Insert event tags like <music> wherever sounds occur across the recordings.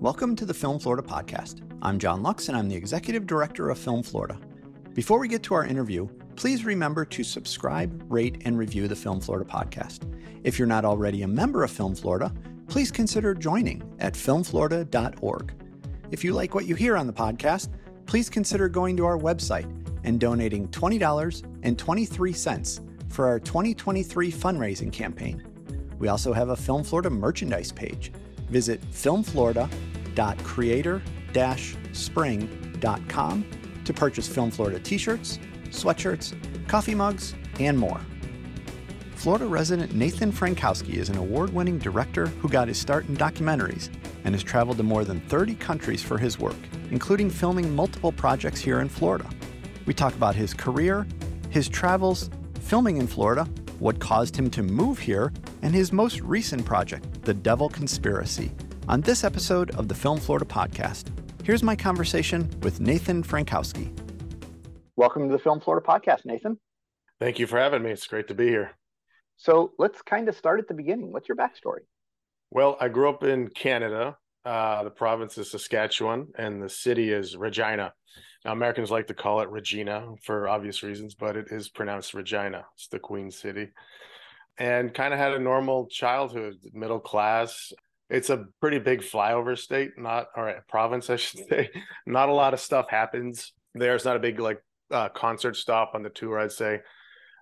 Welcome to the Film Florida podcast. I'm John Lux, and I'm the Executive Director of Film Florida. Before we get to our interview, please remember to subscribe, rate, and review the Film Florida podcast. If you're not already a member of Film Florida, please consider joining at filmflorida.org. If you like what you hear on the podcast, please consider going to our website and donating $20.23 for our 2023 fundraising campaign. We also have a Film Florida merchandise page. Visit filmflorida.creator-spring.com to purchase Film Florida t-shirts, sweatshirts, coffee mugs, and more. Florida resident Nathan Frankowski is an award-winning director who got his start in documentaries and has traveled to more than 30 countries for his work, including filming multiple projects here in Florida. We talk about his career, his travels, filming in Florida, what caused him to move here, and his most recent project, The Devil Conspiracy, on this episode of the Film Florida podcast. Here's my conversation with Nathan Frankowski. Welcome to the Film Florida podcast, Nathan. Thank you for having me. It's great to be here. So let's kind of start at the beginning. What's your backstory? Well, I grew up in Canada. Uh, the province is Saskatchewan, and the city is Regina. Now, Americans like to call it Regina for obvious reasons, but it is pronounced Regina. It's the Queen City. And kind of had a normal childhood, middle class. It's a pretty big flyover state, not or a province, <laughs> I should say. Not a lot of stuff happens there. It's not a big like uh, concert stop on the tour, I'd say.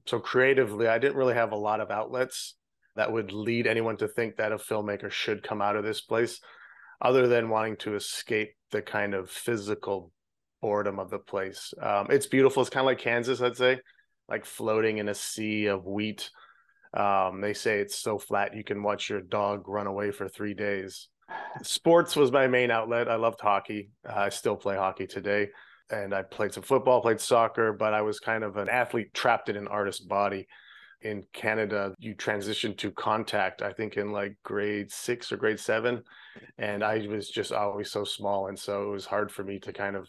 So creatively, I didn't really have a lot of outlets that would lead anyone to think that a filmmaker should come out of this place, other than wanting to escape the kind of physical boredom of the place. Um, it's beautiful. It's kind of like Kansas, I'd say, like floating in a sea of wheat. Um, they say it's so flat you can watch your dog run away for three days. Sports was my main outlet. I loved hockey. I still play hockey today. And I played some football, played soccer, but I was kind of an athlete trapped in an artist body. In Canada, you transition to contact, I think in like grade six or grade seven. And I was just always so small. And so it was hard for me to kind of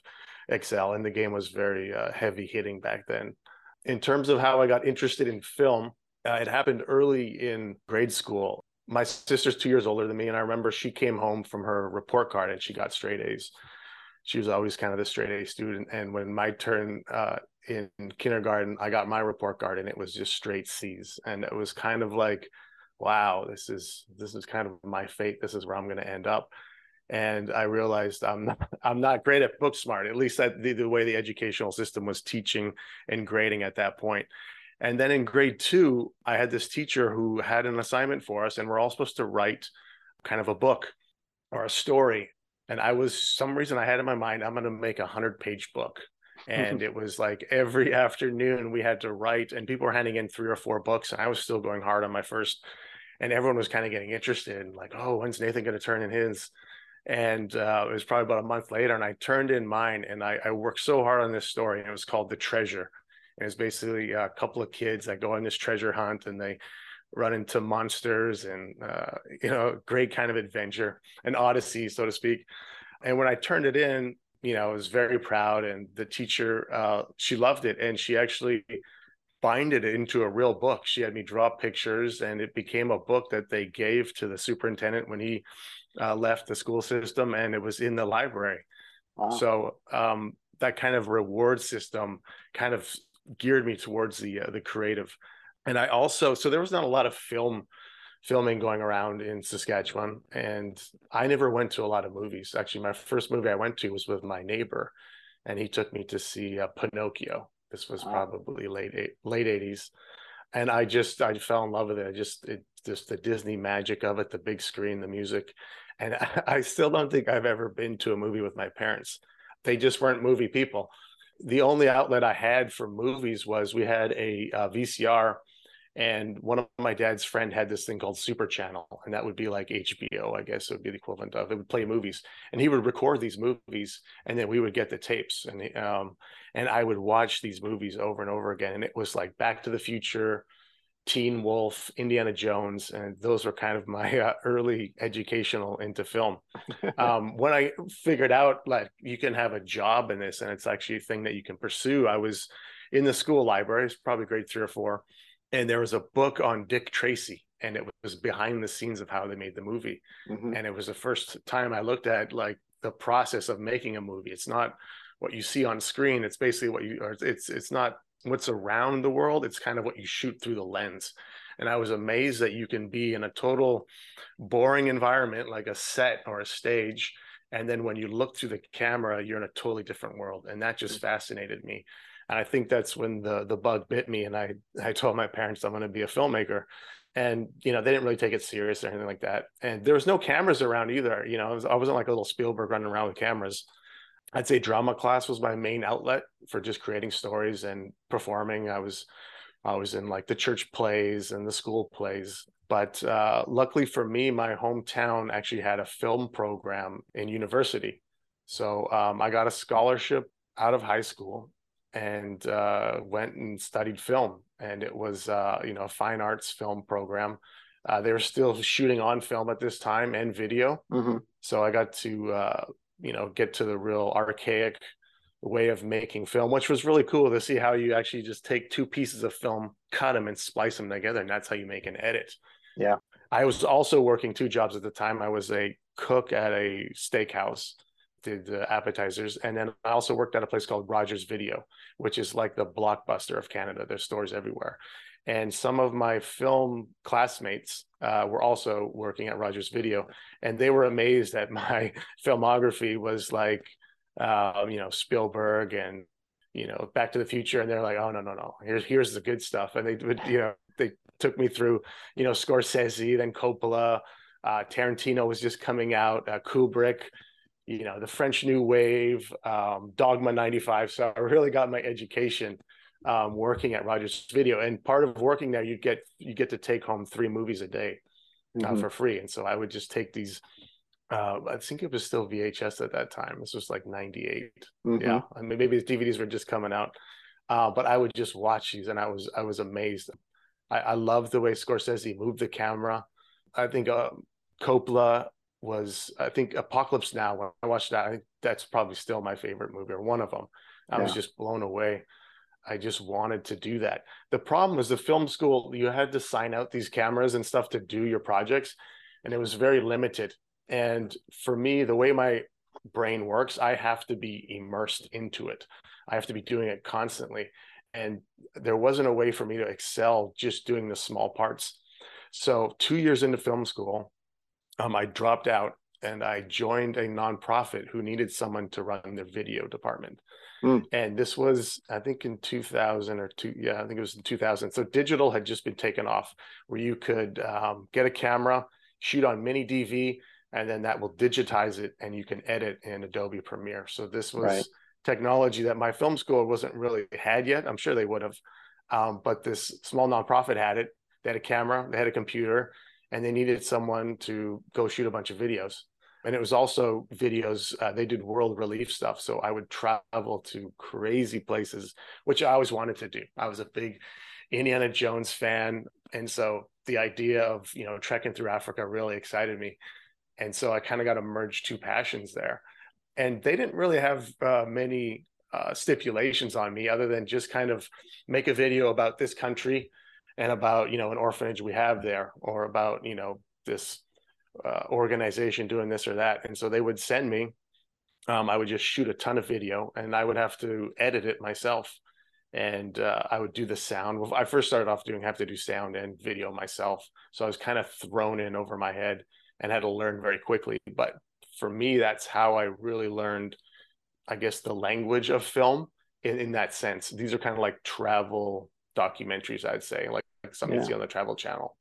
excel and the game was very uh, heavy hitting back then in terms of how i got interested in film uh, it happened early in grade school. My sister's two years older than me and i remember she came home from her report card and she got straight a's. She was always kind of the straight a student and when my turn uh, in kindergarten i got my report card and it was just straight c's. And it was kind of like wow this is this is kind of my fate. This is where i'm going to end up. And I realized I'm not, <laughs> I'm not great at book smart, at least the, the way the educational system was teaching and grading at that point. And then in grade two, I had this teacher who had an assignment for us, and we're all supposed to write kind of a book or a story. And I was some reason I had in my mind, I'm going to make a hundred page book. And <laughs> it was like every afternoon we had to write, and people were handing in three or four books, and I was still going hard on my first. And everyone was kind of getting interested, and like, oh, when's Nathan going to turn in his? and uh, it was probably about a month later and i turned in mine and I, I, worked so hard on this story and it was called the treasure and it's basically a couple of kids that go on this treasure hunt and they run into monsters and uh, you know great kind of adventure an odyssey so to speak and when i turned it in you know i was very proud and the teacher uh, she loved it and she actually binded it into a real book she had me draw pictures and it became a book that they gave to the superintendent when he uh, left the school system and it was in the library. Wow. So um, that kind of reward system kind of geared me towards the uh, the creative. And I also so there was not a lot of film filming going around in Saskatchewan and I never went to a lot of movies. Actually my first movie I went to was with my neighbor and he took me to see uh, Pinocchio. This was wow. probably late eight, late 80s and I just I fell in love with it. I just it just the Disney magic of it, the big screen, the music, and <laughs> I, still don't think I've ever been to a movie with my parents. They just weren't movie people. The only outlet I had for movies was we had a, a VCR, and one of my dad's friend had this thing called Super Channel, and that would be like HBO, I guess it would be the equivalent of. It would play movies, and he would record these movies, and then we would get the tapes, and um, and I would watch these movies over and over again, and it was like Back to the Future, Teen Wolf, Indiana Jones, and those were kind of my <laughs> uh, early educational into film. <laughs> um, when I figured out like you can have a job in this and it's actually a thing that you can pursue, I was in the school library, it's probably grade three or four, and there was a book on Dick Tracy. and it was behind the scenes of how they made the movie. Mm-hmm. And it was the first time I looked at like the process of making a movie. It's not what you see on screen. It's basically what you or it's it's not what's around the world. It's kind of what you shoot through the lens. And I was amazed that you can be in a total boring environment like a set or a stage. And then when you look through the camera, you're in a totally different world. And that just mm. fascinated me. And I think that's when the the bug bit me. And I I told my parents I'm going to be a filmmaker. And you know they didn't really take it serious or anything like that. And there was no cameras around either. You know I, was, I wasn't like a little Spielberg running around with cameras. I'd say drama class was my main outlet for just creating stories and performing. I was I was in like the church plays and the school plays. But uh, luckily for me, my hometown actually had a film program in university. So um, I got a scholarship out of high school and uh, went and studied film. And it was, uh, you know, a fine arts film program. Uh, they were still shooting on film at this time and video. Mm-hmm. So I got to, uh, you know, get to the real archaic way of making film, which was really cool to see how you actually just take two pieces of film, cut them, and splice them together, and that's how you make an edit. Yeah. I was also working two jobs at the time. I was a cook at a steakhouse, did the appetizers, and then I also worked at a place called Rogers Video, which is like the blockbuster of Canada. There's stores everywhere. And some of my film classmates uh, were also working at Rogers Video, and they were amazed that <laughs> my filmography was like um, you know, Spielberg and you know, Back to the Future, and they're like, oh no, no, no, here's here's the good stuff, and they would, you know, they took me through, you know, Scorsese, then Coppola, uh, Tarantino was just coming out, uh, Kubrick, you know, the French New Wave, um, Dogma '95. So I really got my education um, working at Rogers Video, and part of working there, you get you get to take home three movies a day uh, mm-hmm. for free, and so I would just take these uh, I think it was still VHS at that time. This was like 98. Mm-hmm. Yeah. I mean, maybe the DVDs were just coming out. Uh, but I would just watch these and I was, I was amazed. I, I love the way Scorsese moved the camera. I think uh, Coppola was, I think Apocalypse Now, when I watched that, I think that's probably still my favorite movie or one of them. I yeah. was just blown away. I just wanted to do that. The problem was the film school, you had to sign out these cameras and stuff to do your projects, and it was very limited. And for me, the way my brain works, I have to be immersed into it. I have to be doing it constantly. And there wasn't a way for me to excel just doing the small parts. So, two years into film school, um, I dropped out and I joined a nonprofit who needed someone to run their video department. Mm. And this was, I think, in 2000 or two. Yeah, I think it was in 2000. So digital had just been taken off, where you could um, get a camera, shoot on mini DV, and then that will digitize it and you can edit in Adobe Premiere. So this was right. technology that my film school wasn't really had yet. I'm sure they would have, um, but this small nonprofit had it. They had a camera, they had a computer, and they needed someone to go shoot a bunch of videos. And it was also videos. Uh, they did world relief stuff, so I would travel to crazy places, which I always wanted to do. I was a big Indiana Jones fan, and so the idea of you know trekking through Africa really excited me and so I kind of got to merge two passions there. And they didn't really have uh, many uh, stipulations on me other than just kind of make a video about this country and about you know an orphanage we have there or about you know this uh, organization doing this or that. And so they would send me. Um, I would just shoot a ton of video, and I would have to edit it myself and uh, I would do the sound. I first started off doing have to do sound and video myself, so I was kind of thrown in over my head and had to learn very quickly. But for me, that's how I really learned, I guess, the language of film in, in that sense. These are kind of like travel documentaries, I'd say, like, like something yeah. you see on the Travel Channel.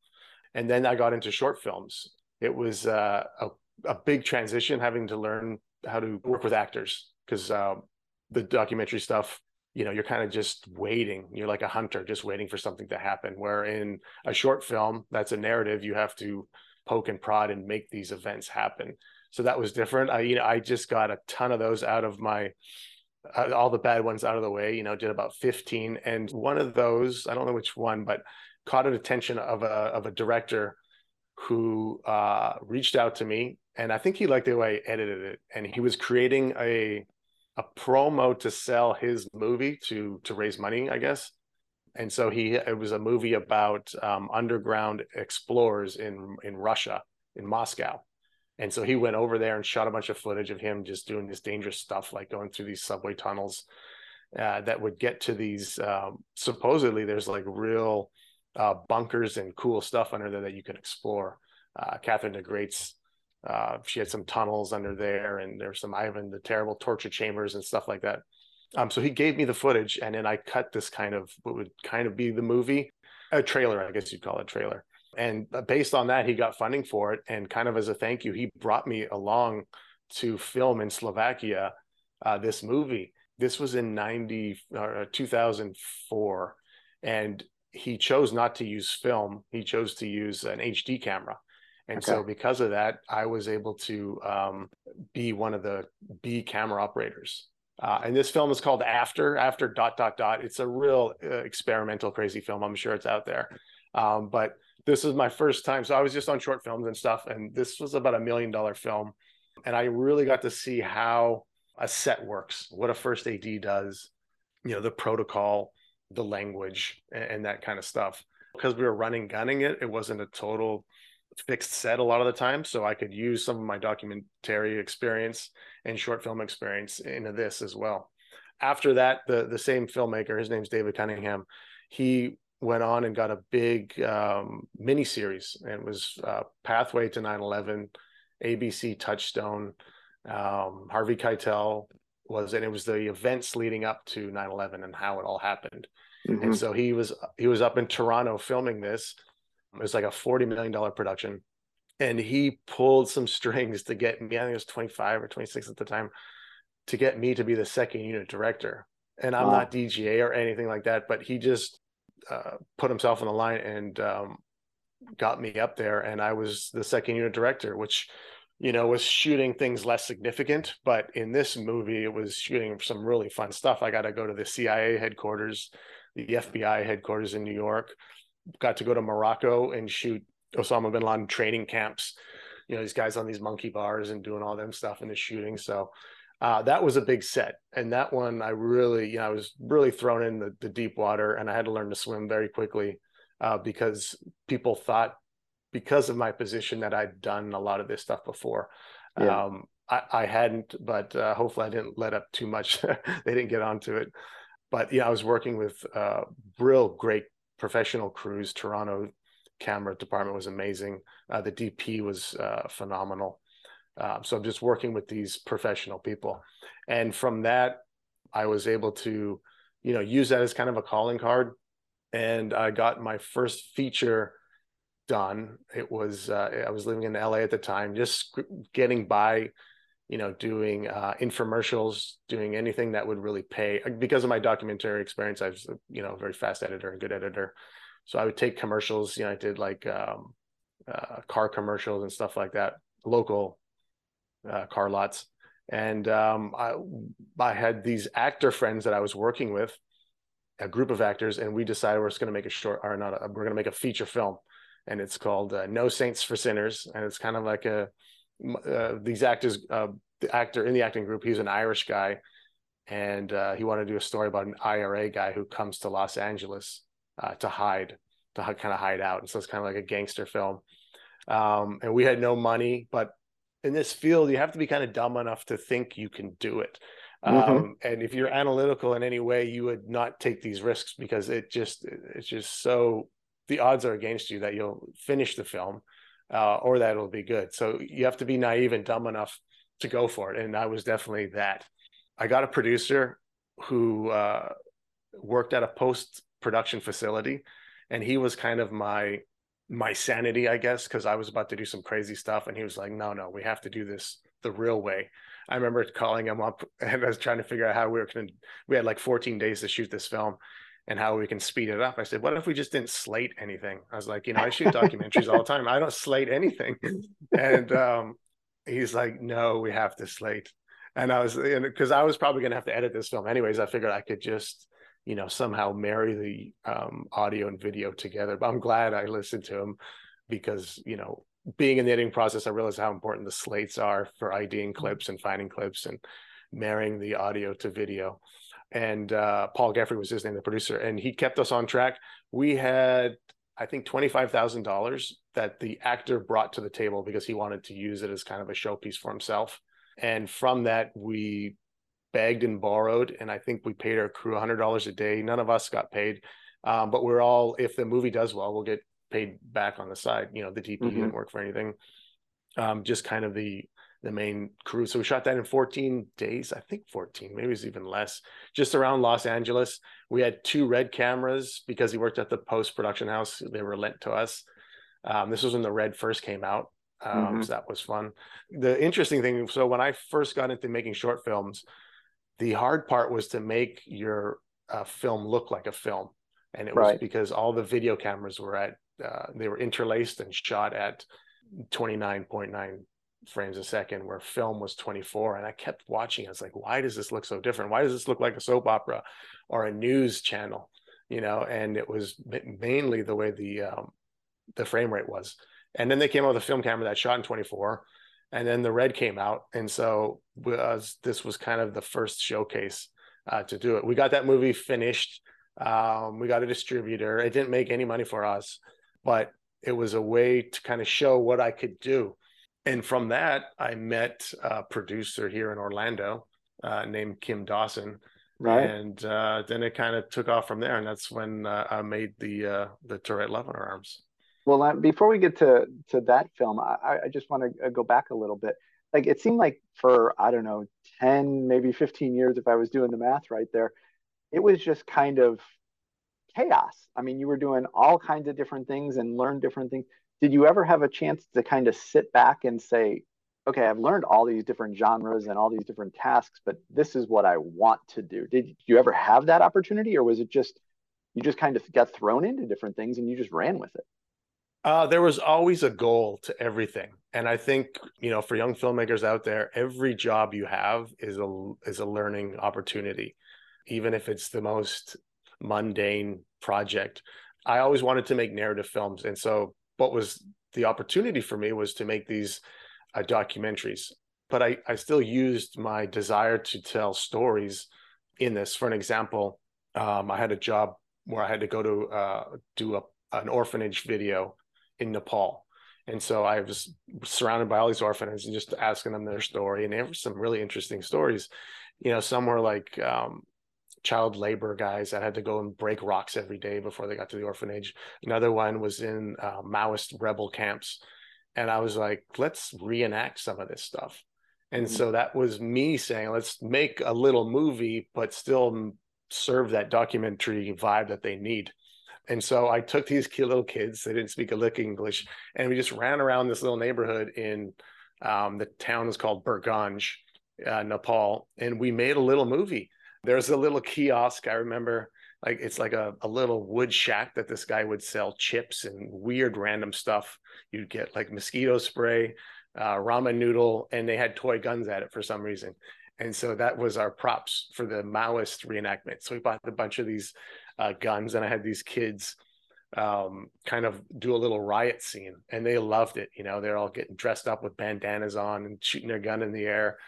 And then I got into short films. It was uh, a, a big transition having to learn how to work with actors because uh, the documentary stuff you know you're kind of just waiting you're like a hunter just waiting for something to happen where in a short film that's a narrative you have to poke and prod and make these events happen. So that was different. I you know I just got a ton of those out of my uh, all the bad ones out of the way. You know, did about 15, and one of those I don't know which one, but caught an attention of a of a director who uh, reached out to me, and I think he liked the way I edited it, and he was creating a a promo to sell his movie to to raise money, I guess. and so he it was a movie about um, underground explorers in in Russia in Moscow, and so he went over there and shot a bunch of footage of him just doing this dangerous stuff, like going through these subway tunnels uh, that would get to these. Um, supposedly, there's like real uh, bunkers and cool stuff under there that you can explore. Uh, Catherine the Great's uh, she had some tunnels under there, and there's some Ivan the Terrible torture chambers and stuff like that. Um, so he gave me the footage, and then I cut this kind of what would kind of be the movie, a trailer, I guess you'd call it trailer. And uh, based on that, he got funding for it, and kind of as a thank you, he brought me along to film in Slovakia uh, this movie. This was in 90 uh, 2004, and he chose not to use film. He chose to use an HD camera. And okay. so because of that, I was able to um, be one of the B camera operators. Uh, and this film is called After, After dot dot dot. It's a real uh, experimental, crazy film. I'm sure it's out there. Um, but this is my first time. So I was just on short films and stuff. And this was about a million dollar film. And I really got to see how a set works, what a first AD does, you know, the protocol, the language, and, and that kind of stuff. Because we were running gunning it, it wasn't a total fixed set a lot of the time so i could use some of my documentary experience and short film experience into this as well after that the the same filmmaker his name's david cunningham he went on and got a big um, mini series and it was uh, pathway to 9-11 abc touchstone um, harvey keitel was and it was the events leading up to 9-11 and how it all happened mm-hmm. and so he was he was up in toronto filming this it was like a $40 million production. And he pulled some strings to get me, I think it was 25 or 26 at the time, to get me to be the second unit director. And I'm wow. not DGA or anything like that, but he just uh, put himself on the line and um, got me up there. And I was the second unit director, which, you know, was shooting things less significant. But in this movie, it was shooting some really fun stuff. I got to go to the CIA headquarters, the FBI headquarters in New York got to go to Morocco and shoot Osama bin Laden training camps. You know, these guys on these monkey bars and doing all them stuff in the shooting. So uh, that was a big set. And that one, I really, you know, I was really thrown in the, the deep water and I had to learn to swim very quickly uh, because people thought, because of my position, that I'd done a lot of this stuff before. Yeah. Um, I, I, hadn't, but uh, hopefully I didn't let up too much. <laughs> they didn't get onto it. But yeah, I was working with uh, real great professional crews. Toronto camera department was amazing. Uh, the DP was uh, phenomenal. Uh, so I'm just working with these professional people, and from that, I was able to, you know, use that as kind of a calling card, and I got my first feature done. It was uh, I was living in LA at the time, just getting by you know, doing uh, infomercials, doing anything that would really pay. Uh, because of my documentary experience, I was, you know, a very fast editor and good editor. So I would take commercials. You know, I did like um, uh, car commercials and stuff like that, local uh, car lots. And um, I, I had these actor friends that I was working with, a group of actors, and we decided we're just going to make a short, or not, a, we're going to make a feature film, and it's called uh, No Saints for Sinners, and it's kind of like a uh, these actors, uh, the actor in the acting group, he's an Irish guy, and uh, he wanted to do a story about an IRA guy who comes to Los Angeles uh, to hide, to kind of hide out, and so it's kind of like a gangster film. Um, and we had no money, but in this field, you have to be kind of dumb enough to think you can do it. Mm-hmm. Um, and if you're analytical in any way, you would not take these risks because it just it's just so the odds are against you that you'll finish the film uh, or that it'll be good. So you have to be naive and dumb enough to go for it. And I was definitely that. I got a producer who uh, worked at a post production facility, and he was kind of my my sanity, I guess, because I was about to do some crazy stuff, and he was like, "No, no, we have to do this the real way." I remember calling him up, <laughs> and I was trying to figure out how we were going to. We had like 14 days to shoot this film, and how we can speed it up. I said, what if we just didn't slate anything? I was like, you know, I shoot <laughs> documentaries all the time. I don't slate anything. And um, he's like, no, we have to slate. And I was, because I was probably going to have to edit this film anyways. I figured I could just, you know, somehow marry the um, audio and video together. But I'm glad I listened to him because, you know, being in the editing process, I realized how important the slates are for IDing clips and finding clips and marrying the audio to video and uh, Paul Geoffrey was his name, the producer, and he kept us on track. We had, I think, twenty five thousand dollars that the actor brought to the table because he wanted to use it as kind of a showpiece for himself. And from that, we begged and borrowed, and I think we paid our crew hundred dollars a day. None of us got paid, um, but we're all. If the movie does well, we'll get paid back on the side. You know, the DP mm-hmm. didn't work for anything. Um, just kind of the the main crew. So we shot that in 14 days, I think 14, maybe it's even less, just around Los Angeles. We had two red cameras because he worked at the post production house. They were lent to us. Um, this was when the red first came out. Um, mm-hmm. So that was fun. The interesting thing so when I first got into making short films, the hard part was to make your uh, film look like a film. And it was because all the video cameras were at, uh, they were interlaced and shot at 29.9 frames a second where film was 24 and i kept watching i was like why does this look so different? Why does this look like a soap opera or a news channel? You know and it was mainly the way the um, the frame rate was. And then they came out with a film camera that shot in 24 and then the red came out. And so was this was kind of the first showcase uh, to do it. We got that movie finished um, we got a distributor. It didn't make any money for us but it was a way to kind of show what i could do and from that, I met a producer here in Orlando uh, named Kim Dawson. Right. And uh, then it kind of took off from there, and that's when uh, I made the uh, the To Write Love on Her Arms. Well, before we get to to that film, I, I just want to uh, go back a little bit. Like it seemed like for I don't know, ten maybe fifteen years, if I was doing the math right there, it was just kind of chaos. I mean, you were doing all kinds of different things and learn different things did you ever have a chance to kind of sit back and say okay i've learned all these different genres and all these different tasks but this is what i want to do did you ever have that opportunity or was it just you just kind of got thrown into different things and you just ran with it? Uh, there was always a goal to everything. And i think you know for young filmmakers out there every job you have is a is a learning opportunity even if it's the most mundane project. I always wanted to make narrative films. And so what was the opportunity for me was to make these uh, documentaries. But I, I still used my desire to tell stories in this. For an example um, i had a job where i had to go to uh, do a, an orphanage video in nepal. And so i was surrounded by all these orphanages and just asking them their story and there were some really interesting stories. You know some were like um, child labor guys that had to go and break rocks every day before they got to the orphanage. Another one was in uh, Maoist rebel camps. And I was like, let's reenact some of this stuff. And mm-hmm. so that was me saying, let's make a little movie, but still serve that documentary vibe that they need. And so I took these cute little kids, they didn't speak a lick English, and we just ran around this little neighborhood in um, the town is called Birganj, uh, Nepal, and we made a little movie there's a little kiosk I remember, like it's like a, a little wood shack that this guy would sell chips and weird random stuff. You'd get like mosquito spray, uh, ramen noodle, and they had toy guns at it for some reason. And so that was our props for the Maoist reenactment. So we bought a bunch of these uh, guns, and I had these kids um, kind of do a little riot scene, and they loved it. You know, they're all getting dressed up with bandanas on and shooting their gun in the air.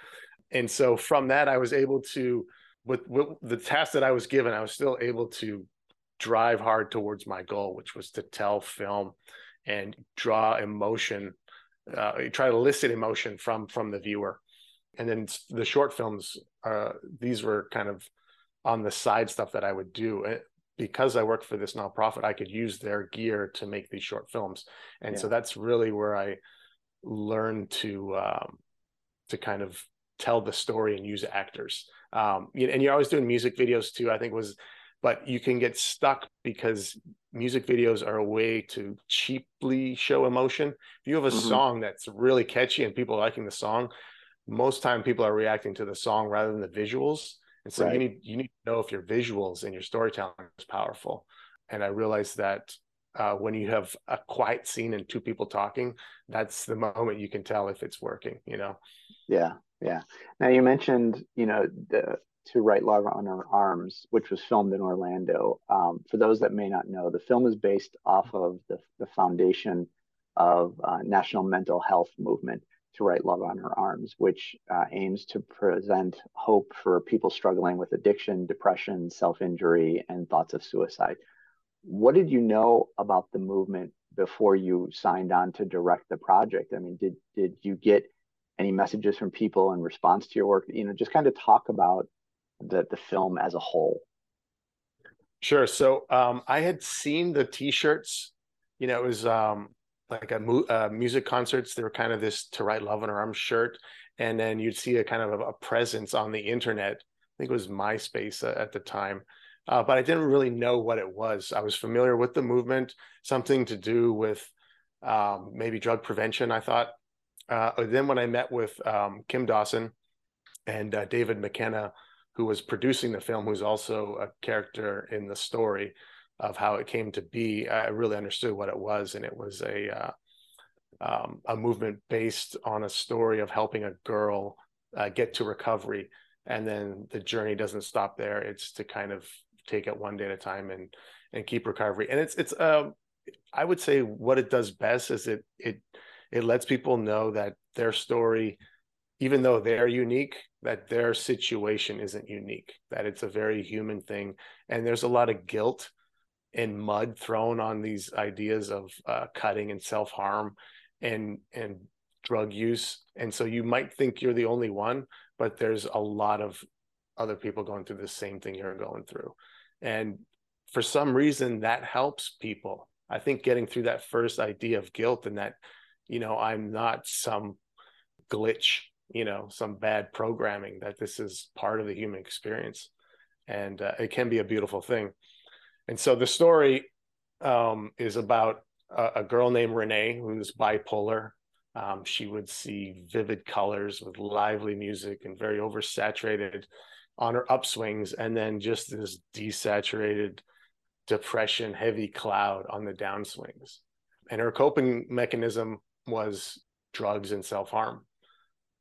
And so from that, I was able to with, with the task that I was given, I was still able to drive hard towards my goal, which was to tell film and draw emotion, uh, try to elicit emotion from from the viewer. And then the short films, uh, these were kind of on the side stuff that I would do. Eh, because I work for this nonprofit, I could use their gear to make these short films, and yeah. so that's really where I learned to um, to kind of tell the story and use actors um, and you're always doing music videos too i think was but you can get stuck because music videos are a way to cheaply show emotion. If you have a mm-hmm. song that's really catchy and people are liking the song most time people are reacting to the song rather than the visuals. And so right. you need you need to know if your visuals and your storytelling is powerful. And i realized that uh, when you have a quiet scene and two people talking that's the moment you can tell if it's working you know? Yeah yeah. Now you mentioned, you know, the to write Love on Her Arms, which was filmed in Orlando. Um, for those that may not know, the film is based off of the, the foundation of uh, National Mental Health Movement to write Love on Her Arms, which uh, aims to present hope for people struggling with addiction, depression, self injury, and thoughts of suicide. What did you know about the movement before you signed on to direct the project? I mean, did did you get any messages from people in response to your work? You know, just kind of talk about the the film as a whole. Sure. So um, I had seen the T-shirts. You know, it was um, like a mu- uh, music concerts. They were kind of this "To Write Love on Her Arm" shirt, and then you'd see a kind of a, a presence on the internet. I think it was MySpace uh, at the time, uh, but I didn't really know what it was. I was familiar with the movement, something to do with um, maybe drug prevention. I thought. Uh, then when I met with um, Kim Dawson and uh, David McKenna, who was producing the film, who's also a character in the story, of how it came to be, I really understood what it was, and it was a uh, um, a movement based on a story of helping a girl uh, get to recovery, and then the journey doesn't stop there. It's to kind of take it one day at a time and and keep recovery. And it's it's uh, I would say what it does best is it it it lets people know that their story, even though they're unique, that their situation isn't unique. That it's a very human thing, and there's a lot of guilt and mud thrown on these ideas of uh, cutting and self harm and and drug use. And so you might think you're the only one but there's a lot of other people going through the same thing you're going through. And for some reason that helps people. I think getting through that first idea of guilt and that you know i'm not some glitch you know some bad programming that this is part of the human experience and uh, it can be a beautiful thing and so the story um, is about a, a, girl named Renee who's bipolar. Um, she would see vivid colors with lively music and very oversaturated on her upswings, and then just this desaturated depression, heavy cloud on the downswings. And her coping mechanism was drugs and self harm.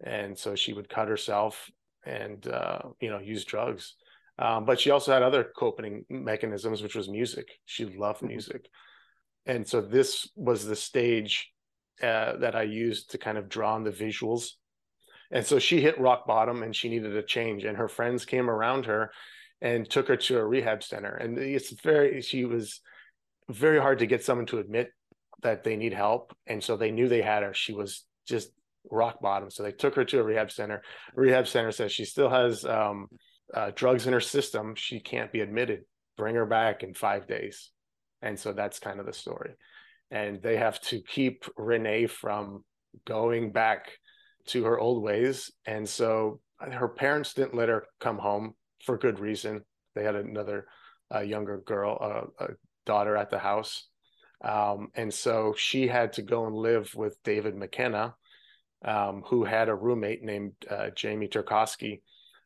And so she would cut herself and uh, you know use drugs um, but she also had other coping mechanisms, which was music. She loved mm-hmm. music. And so this was the stage uh, that I used to kind of draw on the visuals. And so she hit rock bottom and she needed a change. And her friends came around her and took her to a rehab center. And it's very, she was very hard to get someone to admit that they need help. And so they knew they had her. She was just rock bottom. So they took her to a rehab center. Rehab center says she still has um, uh, drugs in her system, she can't be admitted. Bring her back in five days. And so that's kind of the story. And they have to keep Renee from going back to her old ways. And so her parents didn't let her come home for good reason. They had another uh, younger girl, uh, a daughter at the house. Um, and so she had to go and live with David McKenna, um, who had a roommate named uh, Jamie Tworkowski,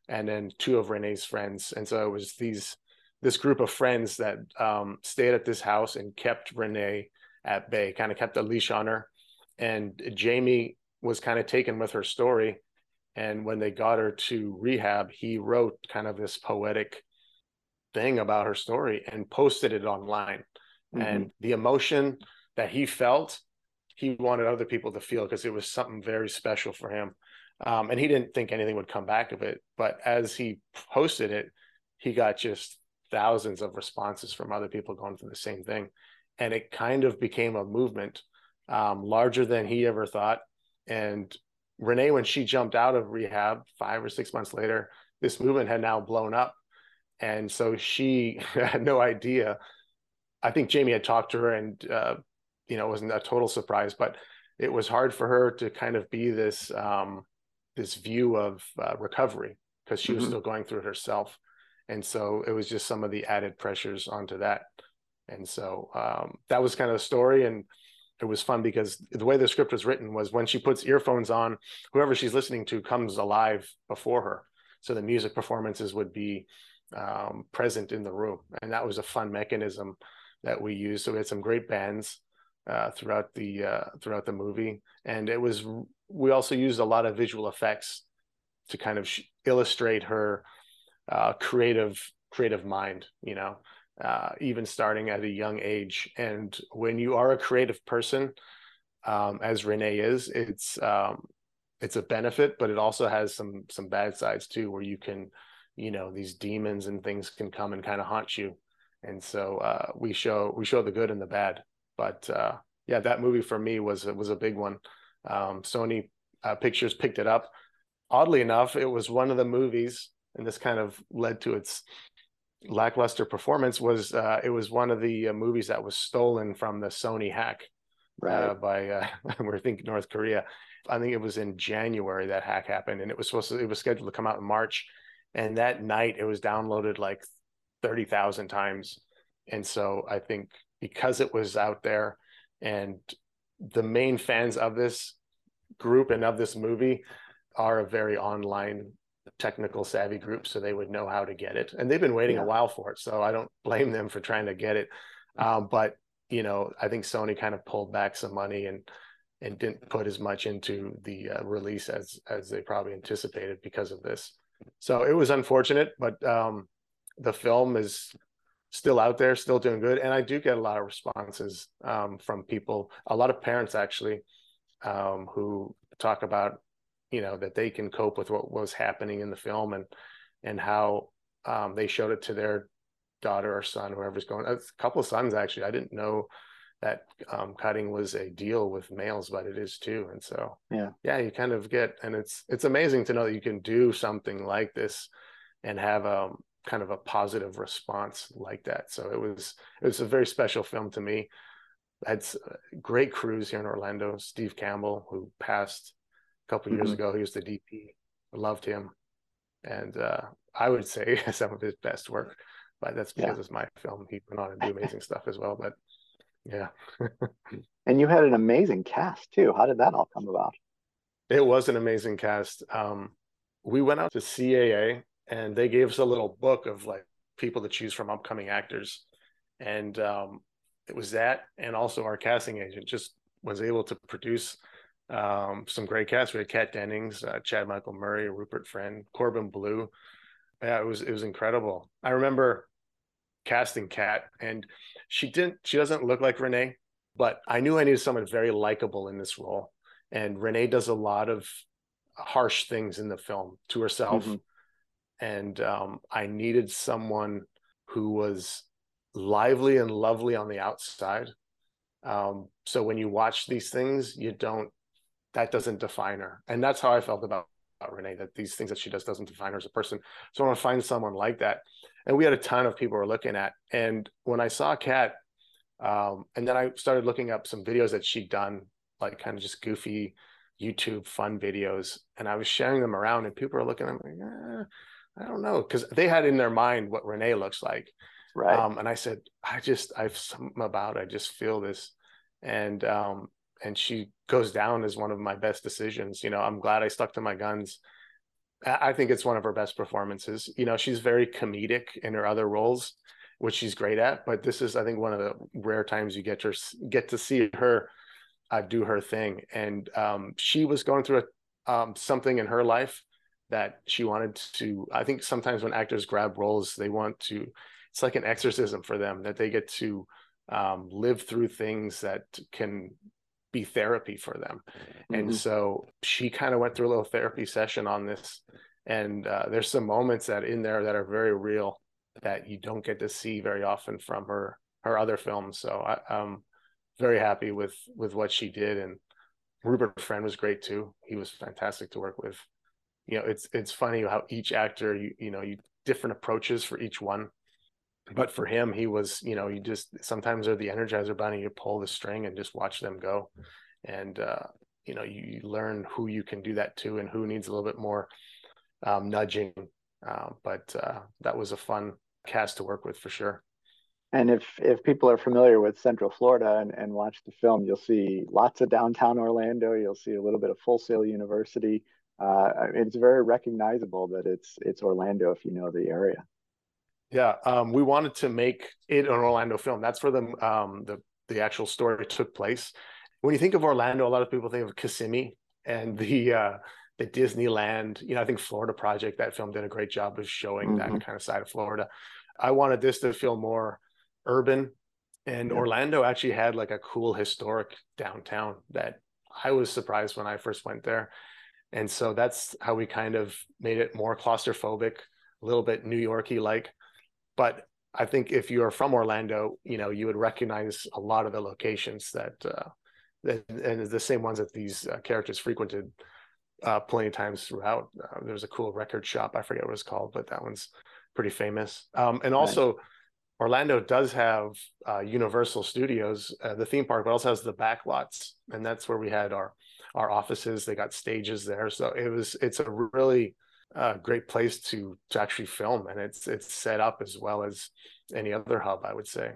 and then two of Renee's friends. And so it was these this group of friends that um, stayed at this house and kept Renee at bay, kind of kept a leash on her. And Jamie was kind of taken with her story. And when they got her to rehab, he wrote kind of this poetic thing about her story and posted it online. Mm-hmm. And the emotion that he felt, he wanted other people to feel because it was something very special for him. Um, and he didn't think anything would come back of it. But as he posted it, he got just thousands of responses from other people going through the same thing. And it kind of became a movement um, larger than he ever thought. And Renee, when she jumped out of rehab five or six months later, this movement had now blown up. And so she <laughs> had no idea. I think Jamie had talked to her and, uh, you know, it wasn't a total surprise, but it was hard for her to kind of be this um, this view of uh, recovery because she was mm-hmm. still going through it herself. And so it was just some of the added pressures onto that. And so um, that was kind of the story. And it was fun because the way the script was written was when she puts earphones on whoever she's listening to comes alive before her. So the music performances would be um, present in the room. And that was a fun mechanism that we used. So we had some great bands uh, throughout the uh, throughout the movie. And it was we also used a lot of visual effects to kind of sh- illustrate her uh, creative creative mind you know uh, even starting at a young age. And when you are a creative person um, as renee is it's um, it's a benefit, but it also has some some bad sides too, where you can, you know, these demons and things can come and kind of haunt you. And so uh, we show we show the good and the bad. But uh, yeah, that movie for me was was a big one. Um, Sony uh, Pictures picked it up. Oddly enough, it was one of the movies, and this kind of led to its lackluster performance. Was uh, it was one of the uh, movies that was stolen from the Sony hack uh, right. by <laughs> we're thinking North Korea I think it was in January that hack happened, and it was supposed to it was scheduled to come out in March, and that night it was downloaded like thirty thousand times, and so I think because it was out there, and the main fans of this group and of this movie are a very online technical savvy group so they would know how to get it and they've been waiting yeah. a while for it so i don't blame them for trying to get it um, but you know i think sony kind of pulled back some money and and didn't put as much into the uh, release as as they probably anticipated because of this. So it was unfortunate, but um, the film is still out there, still doing good, and I do get a lot of responses um, from people, a lot of parents actually, um, who talk about you know that they can cope with what was happening in the film and and how um, they showed it to their daughter or son, whoever's going. A couple of sons actually. I didn't know that um, cutting was a deal with males, but it is too. And so, yeah, yeah, you kind of get, and it's it's amazing to know that you can do something like this and have a um, kind of a positive response like that. So it was it was a very special film to me. I had great crews here in Orlando. Steve Campbell, who passed a couple mm-hmm. years ago, he was the DP. I loved him, and uh, I would say <laughs> some of his best work. But that's because yeah. it's my film. He went on and do amazing stuff as well. But yeah. <laughs> and you had an amazing cast too. How did that all come about? It was an amazing cast. Um, we went out to CAA and they gave us a little book of like people to choose from upcoming actors. And um, it was that and also our casting agent just was able to produce um, some great casts We had Kat Dennings, uh, Chad Michael Murray, Rupert Friend, Corbin Bleu. Yeah, it was it was incredible. I remember casting Kat, and she didn't. She doesn't look like Renee, but I knew I needed someone very likable in this role. And Renee does a lot of harsh things in the film to herself, mm-hmm. And um, I needed someone who was lively and lovely on the outside. Um, so when you watch these things, you don't. That doesn't define her, and that's how I felt about Renee. That these things that she does doesn't define her as a person. So I want to find someone like that and we had a ton of people were looking at. And when I saw Kat, um, and then I started looking up some videos that she'd done, like kind of just goofy YouTube fun videos, and I was sharing them around, and people were looking at me, like, eh, I don't know, because they had in their mind what Renee looks like. Right. Um, and I said, I just, I've something about, it. I just feel this, and um, and she goes down as one of my best decisions. You know, I'm glad I stuck to my guns I think it's one of her best performances. You know, she's very comedic in her other roles, which she's great at. But this is, I think, one of the rare times you get to get to see her uh, do her thing. And um, she was going through a, um, something in her life that she wanted to. I think sometimes when actors grab roles, they want to. It's like an exorcism for them that they get to um, live through things that can be therapy for them. Mm-hmm. And so she kind of went through a little therapy session on this. And uh, there's some moments that in there that are very real that you don't get to see very often from her her other films. So I, am very happy with with what she did. And Rupert Friend was great too. He was fantastic to work with. You know, it's it's funny how each actor you you know you different approaches for each one but for him, he was, you know, you just sometimes they're the energizer bunny, you pull the string and just watch them go. And, uh, you know, you, you learn who you can do that to and who needs a little bit more um, nudging. Uh, but uh, that was a fun cast to work with for sure. And if if people are familiar with Central Florida and, and watch the film, you'll see lots of downtown Orlando. You'll see a little bit of Full Sail University. Uh, it's very recognizable that it's it's Orlando if you know the area. Yeah, um, we wanted to make it an Orlando film. That's where the um, the the actual story took place. When you think of Orlando, a lot of people think of Kissimmee and the uh, the Disneyland. You know, I think Florida Project that film did a great job of showing mm-hmm. that kind of side of Florida. I wanted this to feel more urban, and yeah. Orlando actually had like a cool historic downtown that I was surprised when I first went there. And so that's how we kind of made it more claustrophobic, a little bit New Yorky like. But I think if you are from Orlando, you know you would recognize a lot of the locations that, uh, that and the same ones that these uh, characters frequented uh, plenty of times throughout. Uh, there was a cool record shop, I forget what it's called, but that one's pretty famous. Um, and also, right. Orlando does have uh, Universal Studios, uh, the theme park, but also has the back lots, and that's where we had our our offices. They got stages there, so it was it's a really uh, great place to to actually film, and it's it's set up as well as any other hub, I would say.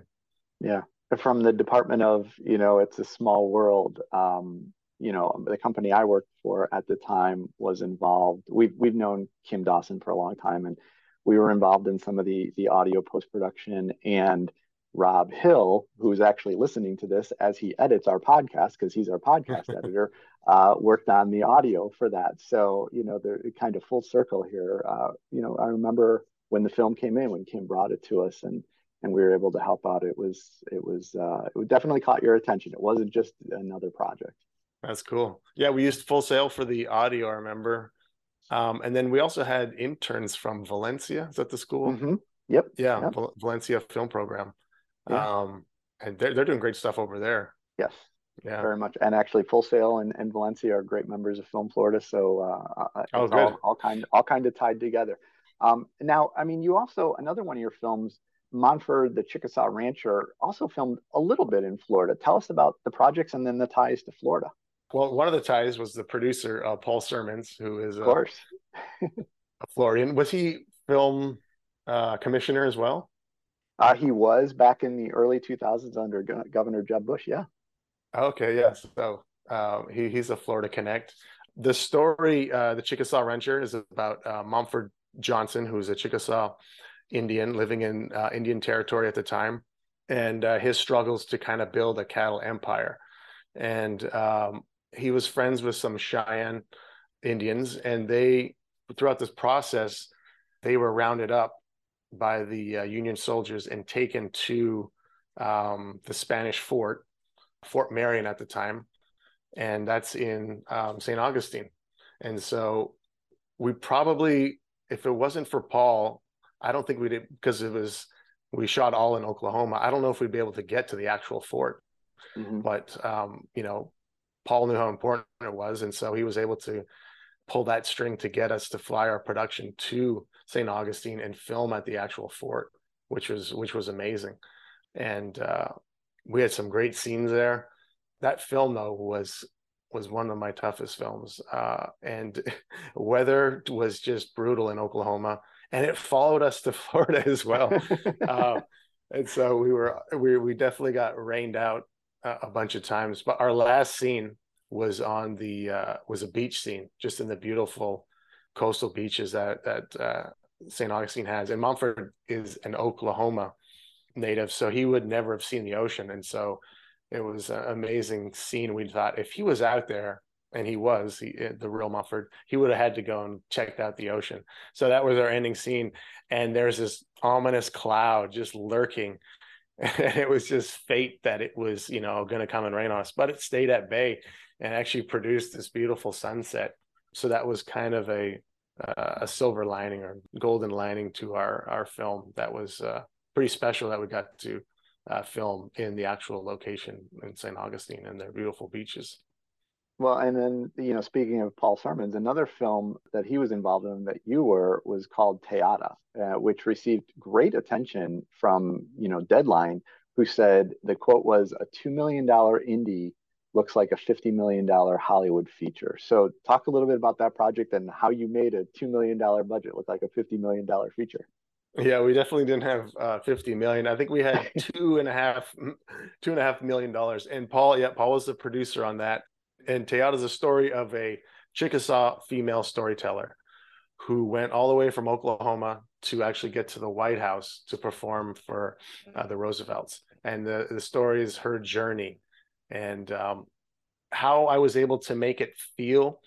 Yeah, from the Department of you know, it's a small world. Um, you know, the company I worked for at the time was involved. We've we've known Kim Dawson for a long time, and we were involved in some of the the audio post production and Rob Hill, who's actually listening to this as he edits our podcast because he's our podcast <laughs> editor, uh, worked on the audio for that. So, you know, they're kind of full circle here. Uh, you know, I remember when the film came in, when Kim brought it to us and and we were able to help out. It was it was uh, it definitely caught your attention. It wasn't just another project. That's cool. Yeah, we used Full Sail for the audio. I remember, um, and then we also had interns from Valencia. Is that the school? Mm-hmm. Yep. Yeah, yep. Valencia Film Program. Yeah. Um, and they're they're doing great stuff over there. Yes. Yeah. Very much. And actually Full Sail and, and Valencia are great members of Film Florida. So uh, uh, oh, good. All, all, kind all kind of tied together. Um, now, I mean, you also another one of your films, Montford, the Chickasaw Rancher, also filmed a little bit in Florida. Tell us about the projects and then the ties to Florida. Well, one of the ties was the producer, uh, Paul Sirmons, who is of course <laughs> a, a Floridian. Was he film uh, commissioner as well? Uh, he was back in the early 2000s under Go- Governor Jeb Bush. Yeah. Okay. Yeah. So uh, he, he's a Florida Connect. The story, uh, the Chickasaw Rancher, is about uh, Mumford Johnson, who's a Chickasaw Indian living in uh, Indian territory at the time, and uh, his struggles to kind of build a cattle empire. And um, he was friends with some Cheyenne Indians, and they, throughout this process, they were rounded up by the uh, Union soldiers and taken to um, the Spanish fort, Fort Marion at the time, and that's in um, St. Augustine. And so we probably, if it wasn't for Paul, I don't think we did because it was we shot all in Oklahoma. I don't know if we'd be able to get to the actual fort, mm-hmm. but um, you know, Paul knew how important it was, and so he was able to pull that string to get us to fly our production to St. Augustine and film at the actual fort, which was which was amazing. And uh, we had some great scenes there. That film though was was one of my toughest films, uh, and <laughs> weather was just brutal in Oklahoma, and it followed us to <laughs> Florida as well. uh, and so we were we we definitely got rained out a bunch of times. But our last scene was on the uh, was a beach scene, just in the beautiful coastal beaches that that uh, St. Augustine has. And Mumford is an Oklahoma native, so he would never have seen the ocean. And so it was an amazing scene. We thought if he was out there, and he was he, eh, the real Mumford, he would have had to go and check out the ocean. So that was our ending scene. And there's this ominous cloud just lurking. <laughs> And it was just fate that it was, you know, going to come and rain on us, but it stayed at bay and actually produced this beautiful sunset. So that was kind of a uh, a silver lining or golden lining to our our film that was uh, pretty special that we got to uh, film in the actual location in St. Augustine and their beautiful beaches. Well, and then you know, speaking of Paul Sirmons, another film that he was involved in that you were was called Te Ata, uh, which received great attention from you know Deadline, who said the quote was a two million dollar indie looks like a $50 million Hollywood feature. So talk a little bit about that project and how you made a $2 million budget look like a $50 million feature. Yeah, we definitely didn't have uh, 50 million. I think we had <laughs> two and a half, two and a half million dollars. And Paul, yeah, Paul was the producer on that. And Te Ata is a story of a Chickasaw female storyteller who went all the way from Oklahoma to actually get to the White House to perform for uh, the Roosevelts. And the, the story is her journey and um, how I was able to make it feel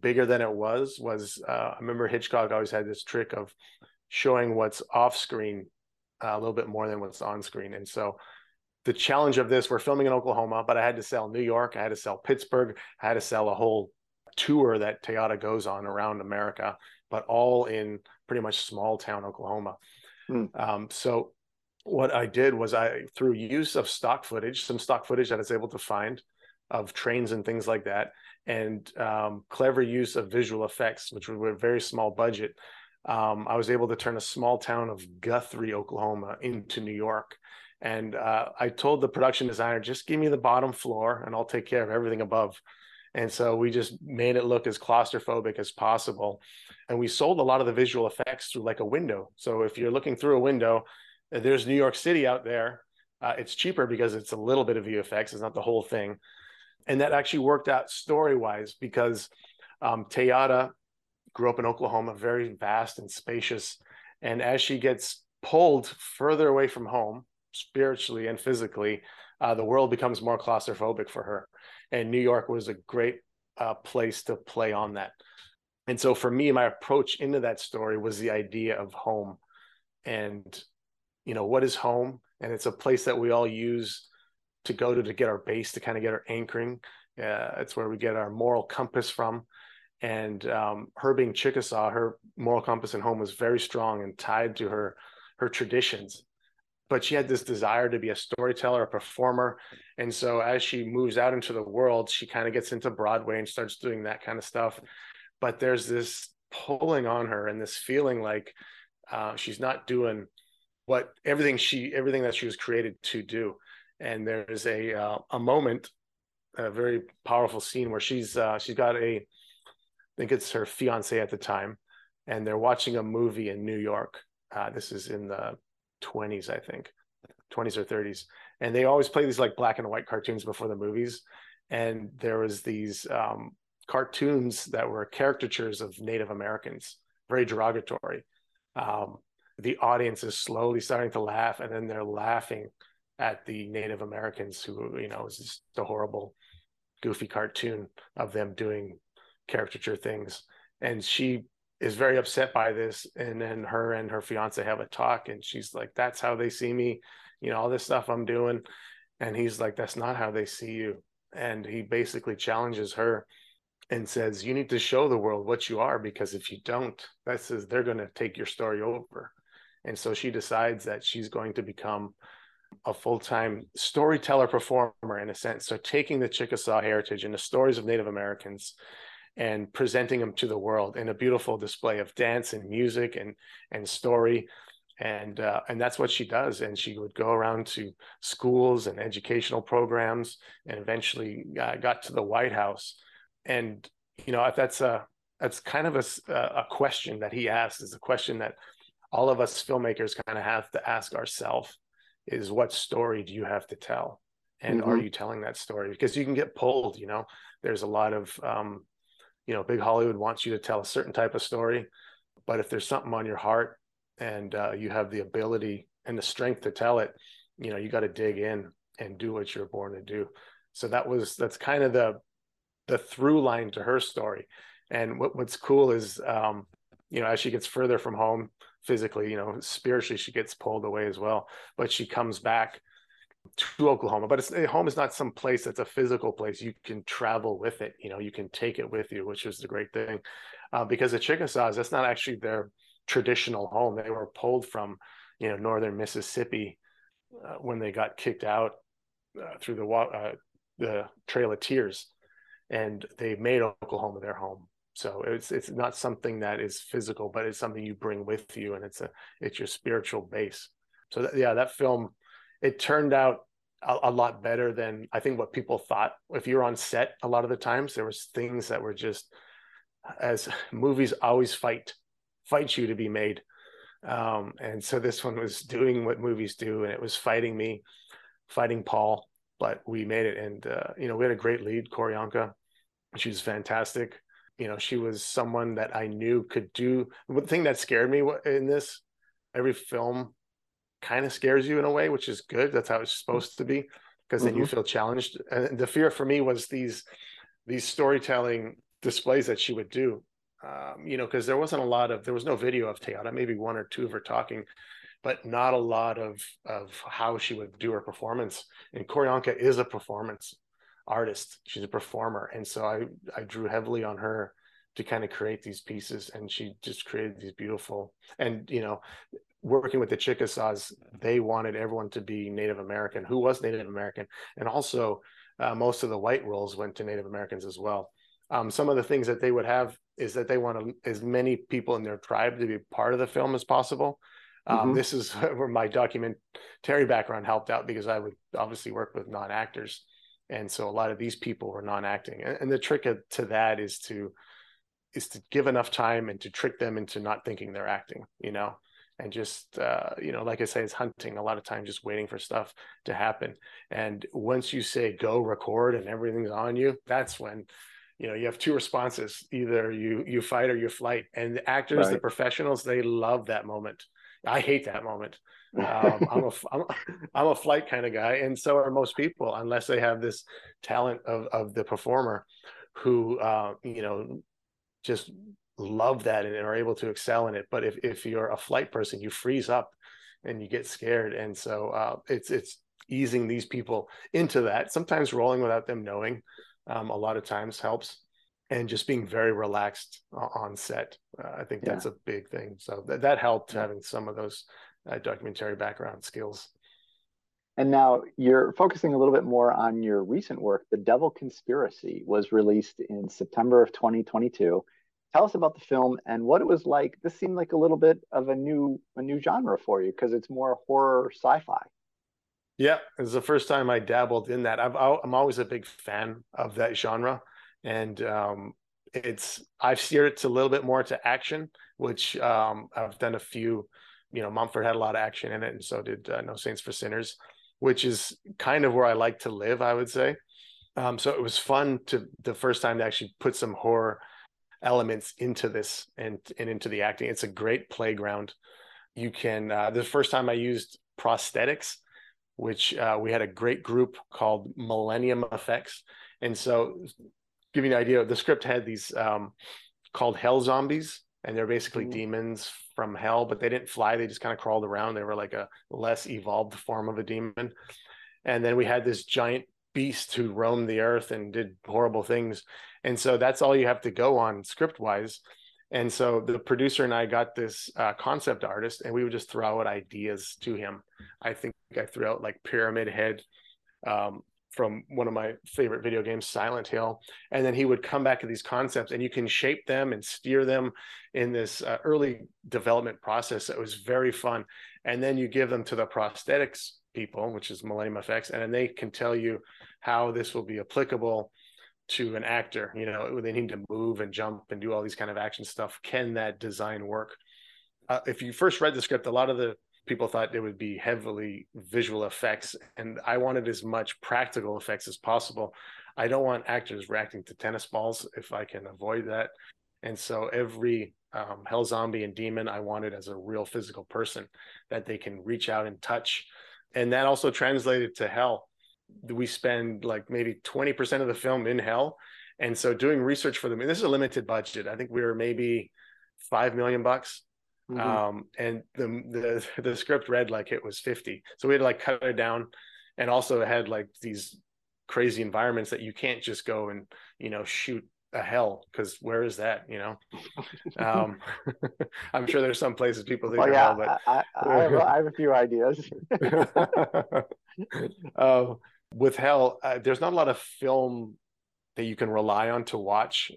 bigger than it was was uh, I remember Hitchcock always had this trick of showing what's off screen uh, a little bit more than what's on screen, and so the challenge of this we're filming in Oklahoma, but I had to sell New York, I had to sell Pittsburgh, I had to sell a whole tour that Te Ata goes on around America, but all in pretty much small town Oklahoma. Hmm. Um, so what I did was I through use of stock footage, some stock footage that I was able to find of trains and things like that, and um, clever use of visual effects, which were a very small budget. Um, I was able to turn a small town of Guthrie, Oklahoma, into New York. And uh, I told the production designer, just give me the bottom floor and I'll take care of everything above. And so we just made it look as claustrophobic as possible. And we sold a lot of the visual effects through like a window. So if you're looking through a window, there's New York City out there. Uh, it's cheaper because it's a little bit of VFX, it's not the whole thing. And that actually worked out story wise because um, grew up in Oklahoma, very vast and spacious. And as she gets pulled further away from home, spiritually and physically, uh, the world becomes more claustrophobic for her. And New York was a great uh, place to play on that. And so for me, my approach into that story was the idea of home. And, you know, what is home? And it's a place that we all use to go to to get our base, to kind of get our anchoring. Uh, it's where we get our moral compass from. And um, her being Chickasaw, her moral compass and home was very strong and tied to her her traditions but she had this desire to be a storyteller, a performer. And so as she moves out into the world, she kind of gets into Broadway and starts doing that kind of stuff. But there's this pulling on her and this feeling like uh, she's not doing what everything she everything that she was created to do. And there's a uh, a moment, a very powerful scene where she's uh, she's got a, I think it's her fiance at the time, and they're watching a movie in New York. Uh, this is in the 20s, I think, 20s or 30s. And they always play these like black and white cartoons before the movies. And there was these um, cartoons that were caricatures of Native Americans, very derogatory. Um, the audience is slowly starting to laugh, and then they're laughing at the Native Americans who, you know, is just a horrible, goofy cartoon of them doing caricature things. And she is very upset by this and then her and her fiance have a talk and she's like that's how they see me you know all this stuff i'm doing. And he's like that's not how they see you. And he basically challenges her and says you need to show the world what you are because if you don't that says they're going to take your story over and so she decides that she's going to become a full-time storyteller performer in a sense. So taking the chickasaw heritage and the stories of native americans and presenting them to the world in a beautiful display of dance and music and and story. And uh, and that's what she does. And she would go around to schools and educational programs and eventually uh, got to the white house. And you know that's a that's kind of a, a question that he asks. Is a question that all of us filmmakers kind of have to ask ourselves is what story do you have to tell and mm-hmm. are you telling that story because you can get pulled you know there's a lot of um, you know, big Hollywood wants you to tell a certain type of story, but if there's something on your heart and uh, you have the ability and the strength to tell it, you know, you got to dig in and do what you're born to do. So that was that's kind of the the through line to her story. And what, what's cool is, um, you know, as she gets further from home physically, you know, spiritually she gets pulled away as well, but she comes back to Oklahoma, but it's home is not some place that's a physical place. You can travel with it. You know, you can take it with you, which is the great thing. Uh, because the Chickasaws, that's not actually their traditional home. They were pulled from, you know, northern Mississippi uh, when they got kicked out uh, through the uh, the Trail of Tears, and they made Oklahoma their home. So it's it's not something that is physical, but it's something you bring with you, and it's a it's your spiritual base. So that, yeah, that film it turned out a, a, lot better than I think what people thought. If you're on set, a lot of the times there was things that were just as movies always fight, fight you to be made. Um, and so this one was doing what movies do, and it was fighting me, fighting Paul. But we made it, and uh, you know we had a great lead, Q'orianka. She was fantastic. You know, she was someone that I knew could do. The thing that scared me in this, every film kind of scares you in a way, which is good. That's how it's supposed to be, because then mm-hmm. you feel challenged. And the fear for me was these these storytelling displays that she would do. Um, you know, because there wasn't a lot of there was no video of Te Ata, maybe one or two of her talking, but not a lot of of how she would do her performance. And Q'orianka is a performance. Artist. She's a performer, and so I I drew heavily on her to kind of create these pieces, and she just created these beautiful. And you know, working with the Chickasaws, they wanted everyone to be Native American. Who was Native American, and also uh, most of the white roles went to Native Americans as well. Um, some of the things that they would have is that they want as many people in their tribe to be part of the film as possible. Um, mm-hmm. This is <laughs> where my documentary background helped out because I would obviously work with non actors, and so a lot of these people were non acting. And, and, the trick to that is to is to give enough time and to trick them into not thinking they're acting. You know, and just uh, you know, like I say, it's hunting. A lot of time, just waiting for stuff to happen. And once you say go record and everything's on you, that's when you know you have two responses either you you fight or you flight and the actors right. the professionals they love that moment i hate that moment um, I'm, a, I'm, <laughs> I'm a flight kind of guy and so are most people unless they have this talent of, of the performer who uh, you know just love that and are able to excel in it. But if, if you're a flight person you freeze up and you get scared. And so uh, it's it's easing these people into that sometimes rolling without them knowing um, a lot of times helps and just being very relaxed on set. Uh, i think that's a big thing. So th- that helped yeah. having some of those uh, documentary background skills and now you're focusing a little bit more on your recent work the devil conspiracy was released in september of 2022 tell us about the film and what it was like this seemed like a little bit of a new a new genre for you because it's more horror sci-fi yeah, it's the first time I dabbled in that. I've, I'm always a big fan of that genre, and um, it's I've steered it to a little bit more to action, which um, I've done a few. You know, Mumford had a lot of action in it, and so did uh, No Saints for Sinners, which is kind of where I like to live. I would say. Um, so it was fun to the first time to actually put some horror elements into this and and into the acting. It's a great playground. You can uh, the first time I used prosthetics which uh, we had a great group called Millennium Effects. And so, give you an idea, the script had these um, called Hell Zombies, and they're basically mm-hmm. demons from hell, but they didn't fly; they just kind of crawled around. They were like a less evolved form of a demon. And then we had this giant beast who roamed the earth and did horrible things. And so that's all you have to go on script wise. And so the producer and I got this uh, concept artist, and we would just throw out ideas to him. I think I threw out like Pyramid Head um, from one of my favorite video games, Silent Hill, and then he would come back to these concepts, and you can shape them and steer them in this uh, early development process. It was very fun, and then you give them to the prosthetics people, which is Millennium Effects, and then they can tell you how this will be applicable to an actor you know they need to move and jump and do all these kind of action stuff. Can that design work? Uh, if you first read the script a lot of the people thought it would be heavily visual effects and i wanted as much practical effects as possible. I don't want actors reacting to tennis balls if i can avoid that. And so every um, hell zombie and demon i wanted as a real physical person that they can reach out and touch. And that also translated to hell. We spend like maybe 20% of the film in hell. And so doing research for them and this is a limited budget. I think we were maybe five million bucks mm-hmm. um, and the, the <laughs> the script read like it was 50 so we had to like cut it down. And also had like these crazy environments that you can't just go and you know shoot a hell because where is that you know? Um <laughs> <laughs> i'm sure there's some places people think well, yeah, hell, but I, I, have, I, have, a few ideas. Uh, with hell uh, there's not a lot of film that you can rely on to watch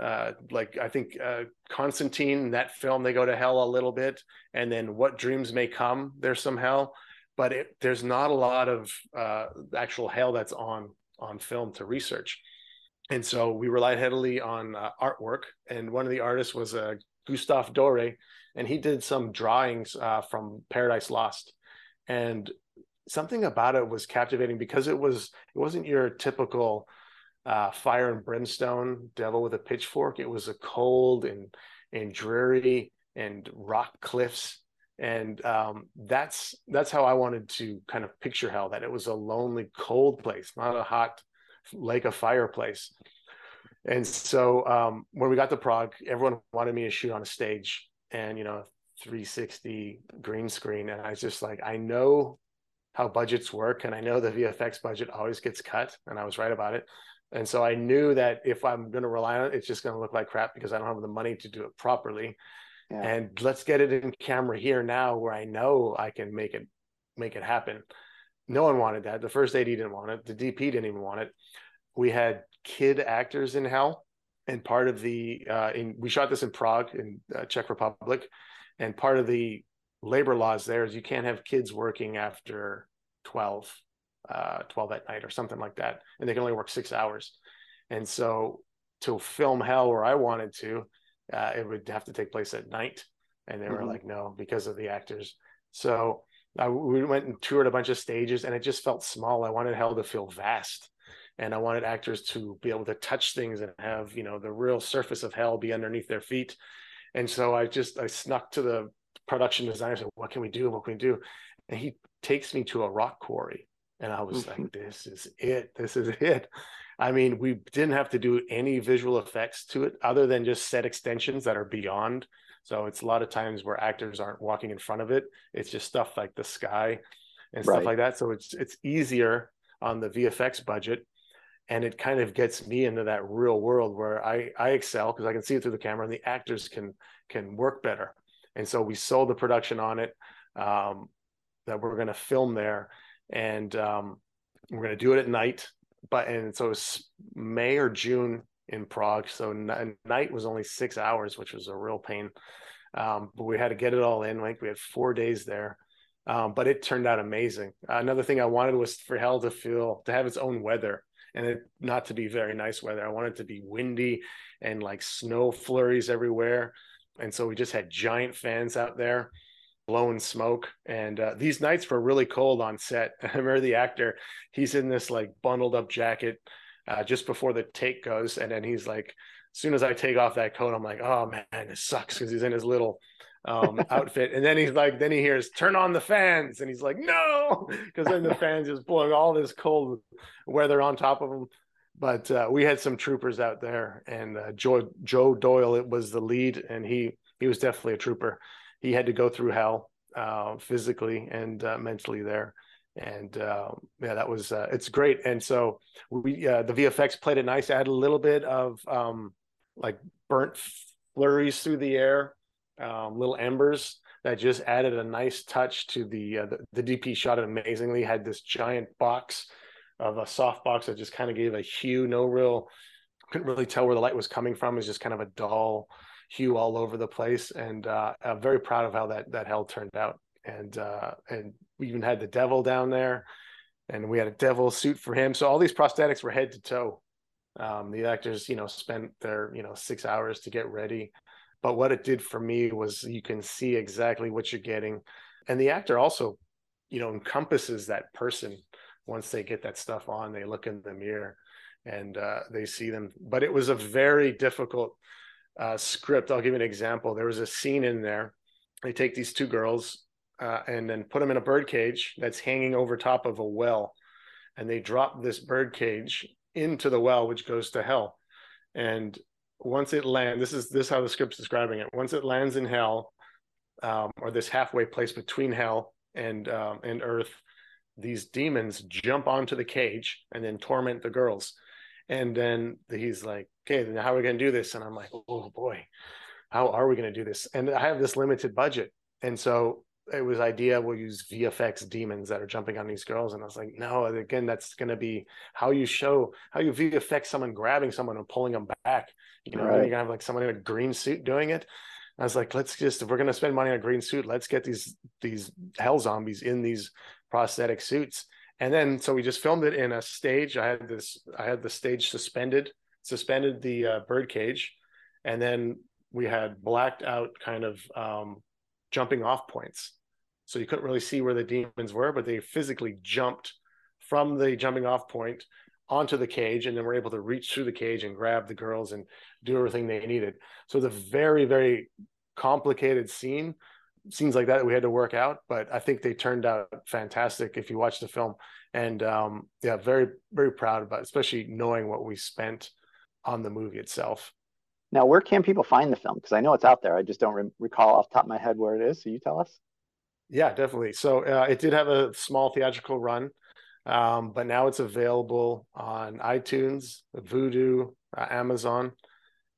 uh, like i think uh, constantine that film they go to hell a little bit and then what dreams may come there's some hell. But it, there's not a lot of uh, actual hell that's on on film to research. And so we relied heavily on uh, artwork and one of the artists was uh, gustave doré and he did some drawings from paradise lost. And something about it was captivating because it was it wasn't your typical uh, fire and brimstone devil with a pitchfork. It was a cold and and dreary and rock cliffs, and um, that's that's how I wanted to kind of picture hell. That it was a lonely, cold place, not a hot lake of fireplace. And so um, when we got to Prague, everyone wanted me to shoot on a stage, and you know, 360 green screen, and I was just like, I know how budgets work, and I know the VFX budget always gets cut, and I was right about it. And so I knew that if I'm going to rely on it, it's just going to look like crap because I don't have the money to do it properly. Yeah. And let's get it in camera here now, where I know I can make it make it happen. No one wanted that. The first AD didn't want it. The DP didn't even want it. We had kid actors in hell, and part of the uh, in we shot this in Prague in uh, Czech Republic, and part of the labor laws there is you can't have kids working after 12 uh, 12 at night or something like that and they can only work six hours. And so to film hell where i wanted to uh, it would have to take place at night. And they were mm-hmm. like no because of the actors. So I, we went and toured a bunch of stages and it just felt small. I wanted hell to feel vast and i wanted actors to be able to touch things and have you know the real surface of hell be underneath their feet. And so i just i snuck to the production designer and said what can we do? What can we do? And he takes me to a rock quarry and I was mm-hmm. like, this is it. This is <laughs> it. I mean, we didn't have to do any visual effects to it other than just set extensions that are beyond. So it's a lot of times where actors aren't walking in front of it. It's just stuff like the sky and stuff right. like that. So it's it's easier on the VFX budget. And it kind of gets me into that real world where I, I excel because I can see it through the camera and the actors can can work better. And so we sold the production on it um, that we're going to film there and um, we're going to do it at night. But and so it was May or June in Prague. So n- night was only six hours, which was a real pain. Um, but we had to get it all in. Like we had four days there, um, but it turned out amazing. Another thing I wanted was for hell to feel to have its own weather and it not to be very nice weather. I wanted to be windy and like snow flurries everywhere. And so we just had giant fans out there blowing smoke. And uh, these nights were really cold on set. <laughs> I remember the actor, he's in this like bundled up jacket uh, just before the take goes. And then he's like, as soon as I take off that coat, I'm like, oh man, this sucks because he's in his little um, <laughs> outfit. And then he's like, then he hears, turn on the fans. And he's like, no, <laughs> because then the fans is blowing all this cold weather on top of him. But uh, we had some troopers out there, and uh, Joe Joe Doyle it was the lead, and he he was definitely a trooper he had to go through hell uh, physically and uh, mentally there. And uh, yeah, that was uh, it's great. And so we uh, the VFX played it nice. Add a little bit of um, like burnt flurries through the air, um, little embers that just added a nice touch to the, uh, the, the DP shot it amazingly. Had this giant box of a soft box that just kind of gave a hue. No real couldn't really tell where the light was coming from. It was just kind of a dull hue all over the place. And uh, I'm very proud of how that that hell turned out. And uh, and we even had the devil down there, and we had a devil suit for him. So all these prosthetics were head to toe. Um, the actors, you know, spent their you know six hours to get ready. But what it did for me was you can see exactly what you're getting, and the actor also, you know, encompasses that person once they get that stuff on. They look in the mirror and uh, they see them. But it was a very difficult uh, script. I'll give you an example. There was a scene in there. They take these two girls uh, and then put them in a bird cage that's hanging over top of a well, and they drop this bird cage into the well, which goes to hell. And once it lands, this is this is how the script's describing it. Once it lands in hell, um, or this halfway place between hell and um, and earth, these demons jump onto the cage and then torment the girls. And then he's like, okay, then how are we going to do this? And I'm like, oh boy, how are we going to do this? And I have this limited budget. And so it was idea we'll use VFX demons that are jumping on these girls. And I was like, no, again, that's going to be how you show how you VFX someone grabbing someone and pulling them back. You know, right. you're gonna have like someone in a green suit doing it. I was like, let's just if we're gonna spend money on a green suit, let's get these these hell zombies in these prosthetic suits. And then so we just filmed it in a stage. I had this I had the stage suspended suspended the uh, bird cage, and then we had blacked out kind of um, jumping off points. So you couldn't really see where the demons were, but they physically jumped from the jumping off point onto the cage and then were able to reach through the cage and grab the girls and do everything they needed. So it's a very, very complicated scene, scenes like that we had to work out, but I think they turned out fantastic if you watch the film. And um, yeah, very, very proud about it, especially knowing what we spent on the movie itself. Now, where can people find the film? Because I know it's out there. I just don't re- recall off the top of my head where it is. So you tell us. Yeah, definitely. So uh, it did have a small theatrical run, um, but now it's available on iTunes, Vudu, uh, Amazon,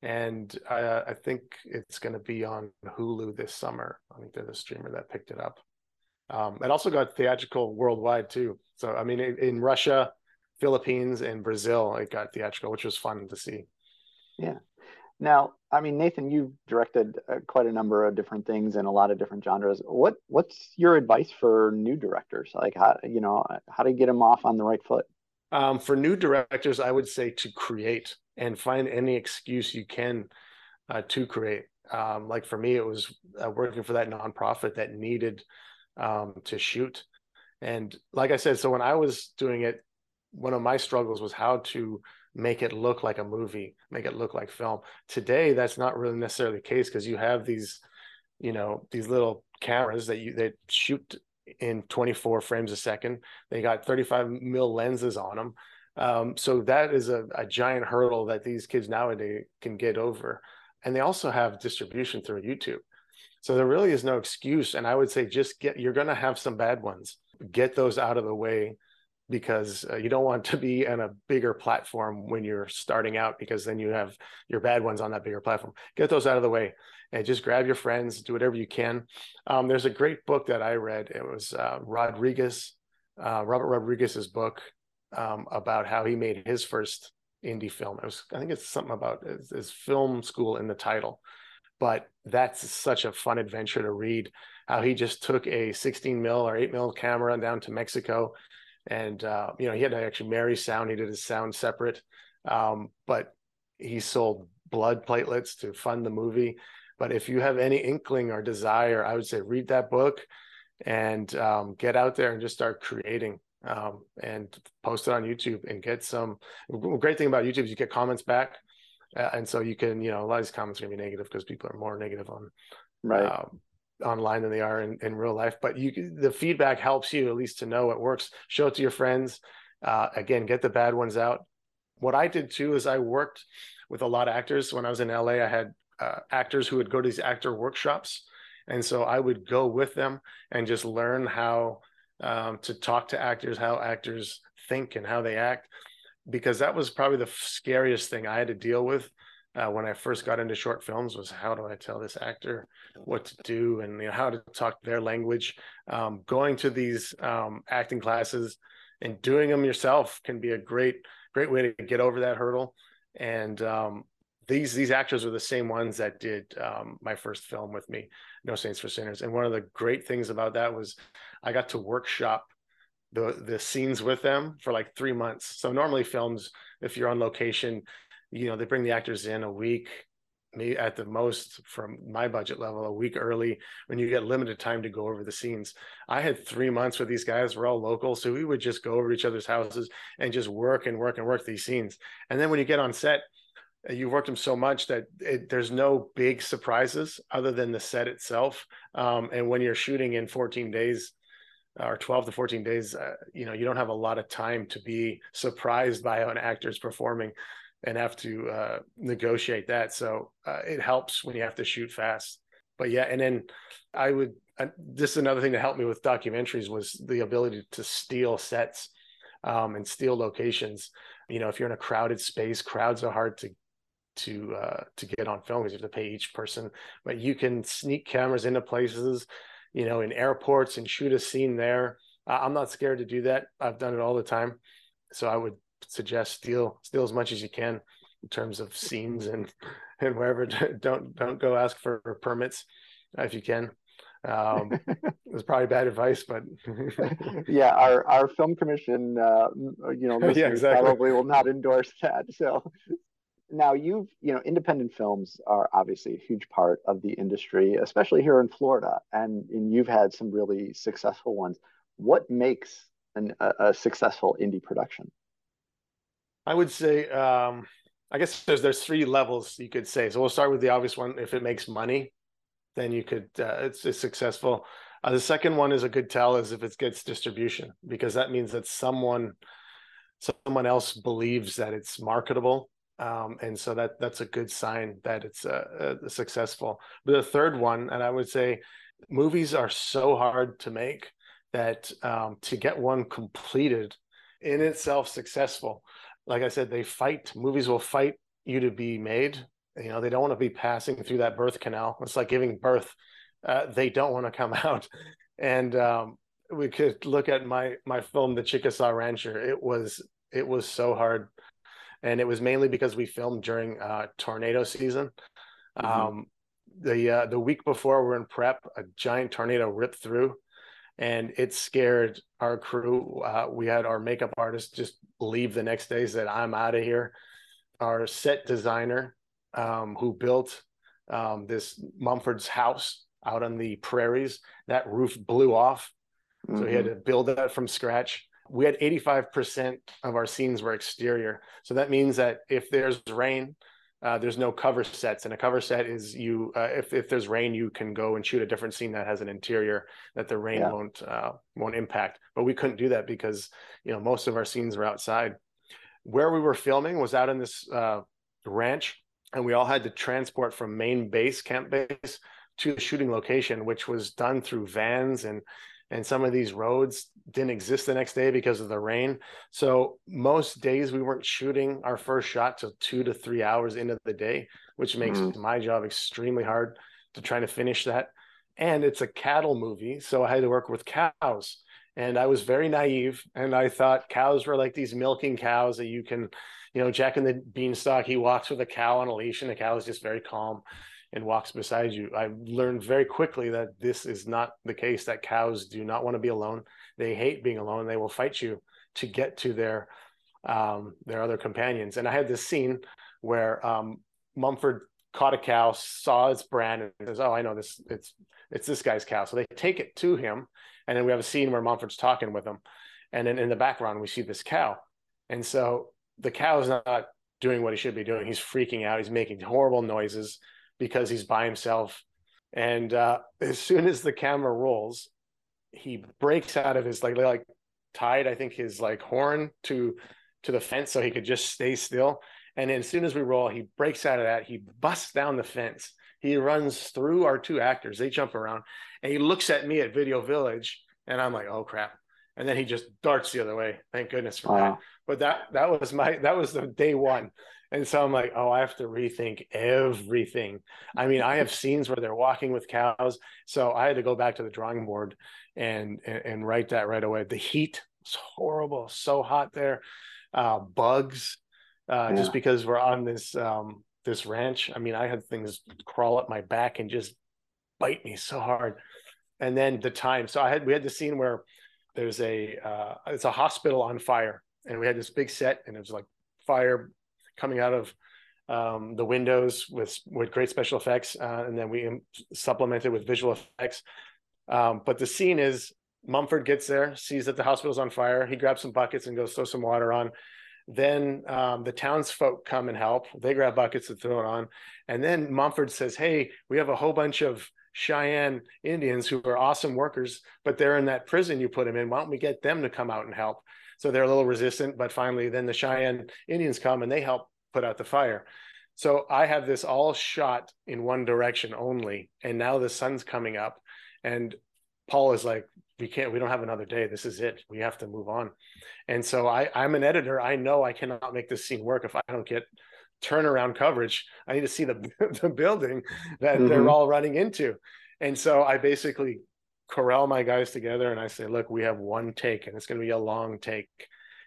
and uh, I think it's going to be on Hulu this summer. I think they're the streamer that picked it up. Um, it also got theatrical worldwide too. So I mean, in, in Russia, Philippines, and Brazil, it got theatrical, which was fun to see. Yeah. Now, I mean, Nathan, you've directed uh, quite a number of different things in a lot of different genres. What What's your advice for new directors? Like, how you know how to get them off on the right foot? Um, for new directors, I would say to create and find any excuse you can uh, to create. Um, like for me, it was uh, working for that nonprofit that needed um, to shoot. And like I said, so when I was doing it, one of my struggles was how to make it look like a movie, make it look like film. Today, that's not really necessarily the case because you have these, you know, these little cameras that you that shoot in 24 frames a second. They got 35 mil lenses on them. Um, so that is a, a giant hurdle that these kids nowadays can get over. And they also have distribution through YouTube. So there really is no excuse. And I would say just get, you're going to have some bad ones. Get those out of the way because uh, you don't want to be on a bigger platform when you're starting out because then you have your bad ones on that bigger platform get those out of the way and just grab your friends do whatever you can um, there's a great book that i read it was uh, rodriguez uh, robert rodriguez's book um, about how he made his first indie film it was i think it's something about his, his film school in the title but that's such a fun adventure to read how he just took a 16 mil or 8 mil camera down to mexico and uh, you know he had to actually marry sound. He did his sound separate, um, but he sold blood platelets to fund the movie. But if you have any inkling or desire, I would say read that book and um, get out there and just start creating um, and post it on YouTube and get some. Great thing about YouTube is you get comments back, uh, and so you can you know a lot of these comments are gonna be negative because people are more negative on right. Um, online than they are in, in real life but you the feedback helps you at least to know it works show it to your friends uh, again get the bad ones out what i did too is i worked with a lot of actors when i was in la i had uh, actors who would go to these actor workshops and so i would go with them and just learn how um, to talk to actors how actors think and how they act because that was probably the scariest thing i had to deal with uh, when I first got into short films was how do I tell this actor what to do and you know, how to talk their language. Um, going to these um, acting classes and doing them yourself can be a great great way to get over that hurdle. And um, these these actors were the same ones that did um, my first film with me, No Saints for Sinners. And one of the great things about that was I got to workshop the the scenes with them for like three months. So normally films, if you're on location, you know they bring the actors in a week maybe at the most from my budget level a week early when you get limited time to go over the scenes i had three months with these guys we're all local so we would just go over each other's houses and just work and work and work these scenes and then when you get on set uh, you worked them so much that it, there's no big surprises other than the set itself um, and when you're shooting in 14 days or 12 to 14 days uh, you know you don't have a lot of time to be surprised by how an actor's performing and have to uh, negotiate that. So uh, it helps when you have to shoot fast. But yeah, and then I would uh, is another thing that helped me with documentaries was the ability to steal sets um, and steal locations. You know, if you're in a crowded space, crowds are hard to to uh, to get on film because you have to pay each person. But you can sneak cameras into places, you know, in airports and shoot a scene there. I'm not scared to do that. I've done it all the time. So I would suggest steal steal as much as you can in terms of scenes and <laughs> and wherever <laughs> don't don't go ask for permits if you can um <laughs> it's probably bad advice but yeah our our film commission uh you know yeah, exactly. probably will not endorse that so now you've you know independent films are obviously a huge part of the industry especially here in florida and, and you've had some really successful ones what makes an, a, a successful indie production I would say, um, I guess there's there's three levels you could say. So we'll start with the obvious one. If it makes money, then you could uh, it's, it's successful. Uh, the second one is a good tell is if it gets distribution because that means that someone someone else believes that it's marketable um, and so that that's a good sign that it's uh, uh, successful. But the third one, and I would say movies are so hard to make that um, to get one completed in itself successful like i said they fight movies will fight you to be made. You know they don't want to be passing through that birth canal. It's like giving birth uh, they don't want to come <laughs> out. And um, we could look at my my film the chickasaw rancher. It was it was so hard and it was mainly because we filmed during uh, tornado season mm-hmm. um, the uh, the week before we're in prep a giant tornado ripped through and it scared our crew uh, we had our makeup artist just leave the next day said i'm out of here our set designer um, who built um, this mumford's house out on the prairies that roof blew off mm-hmm. so he had mm-hmm. to build that from scratch we had 85% of our scenes were exterior. So that means that if there's rain uh, there's no cover sets. And a cover set is you uh, if, if there's rain you can go and shoot a different scene that has an interior that the rain yeah. won't uh, won't impact. But we couldn't do that because you know most of our scenes were outside. Where we were filming was out in this uh, ranch and we all had to transport from main base camp base to the shooting location which was done through vans and and some of these roads didn't exist the next day because of the rain. So most days we weren't shooting our first shot till two to three hours into the day, which makes mm. my job extremely hard to try to finish that. And it's a cattle movie, so I had to work with cows. And I was very naive, and I thought cows were like these milking cows that you can, you know, Jack and the Beanstalk. He walks with a cow on a leash, and the cow is just very calm and walks beside you. I learned very quickly that this is not the case, that cows do not want to be alone. They hate being alone. They will fight you to get to their um, their other companions. And I had this scene where um, Mumford caught a cow, saw its brand, and says, "Oh, I know this. It's it's this guy's cow." So they take it to him, and then we have a scene where Mumford's talking with him, and then in the background we see this cow, and so the cow is not doing what he should be doing. He's freaking out. He's making horrible noises because he's by himself. And uh, as soon as the camera rolls, he breaks out of his like like tied, I think his like horn to to the fence so he could just stay still. And then as soon as we roll, he breaks out of that. He busts down the fence. He runs through our two actors. They jump around, and he looks at me at Video Village, and I'm like, "Oh crap!" And then he just darts the other way. Thank goodness for wow. that. But that that was my that was the day one. And so I'm like, oh, I have to rethink everything. I mean, I have scenes where they're walking with cows. So I had to go back to the drawing board and and, and write that right away. The heat was horrible, so hot there. Uh, bugs, uh, yeah. just because we're on this um, this ranch. I mean, I had things crawl up my back and just bite me so hard. And then the time. So I had we had the scene where there's a uh, it's a hospital on fire, and we had this big set, and it was like fire coming out of um, the windows with with great special effects, uh, and then we supplemented with visual effects. Um, but the scene is Mumford gets there, sees that the hospital's on fire. He grabs some buckets and goes throw some water on. Then um, the townsfolk come and help. They grab buckets and throw it on. And then Mumford says, "Hey, we have a whole bunch of Cheyenne Indians who are awesome workers, but they're in that prison you put them in. Why don't we get them to come out and help?" So they're a little resistant, but finally, then the Cheyenne Indians come and they help put out the fire. So I have this all shot in one direction only. And now the sun's coming up. And Paul is like, we can't, we don't have another day. This is it. We have to move on. And so I, I'm an editor. I know I cannot make this scene work if I don't get turnaround coverage. I need to see the, <laughs> the building that mm-hmm. they're all running into. And so I basically corral my guys together and I say, look, we have one take and it's going to be a long take.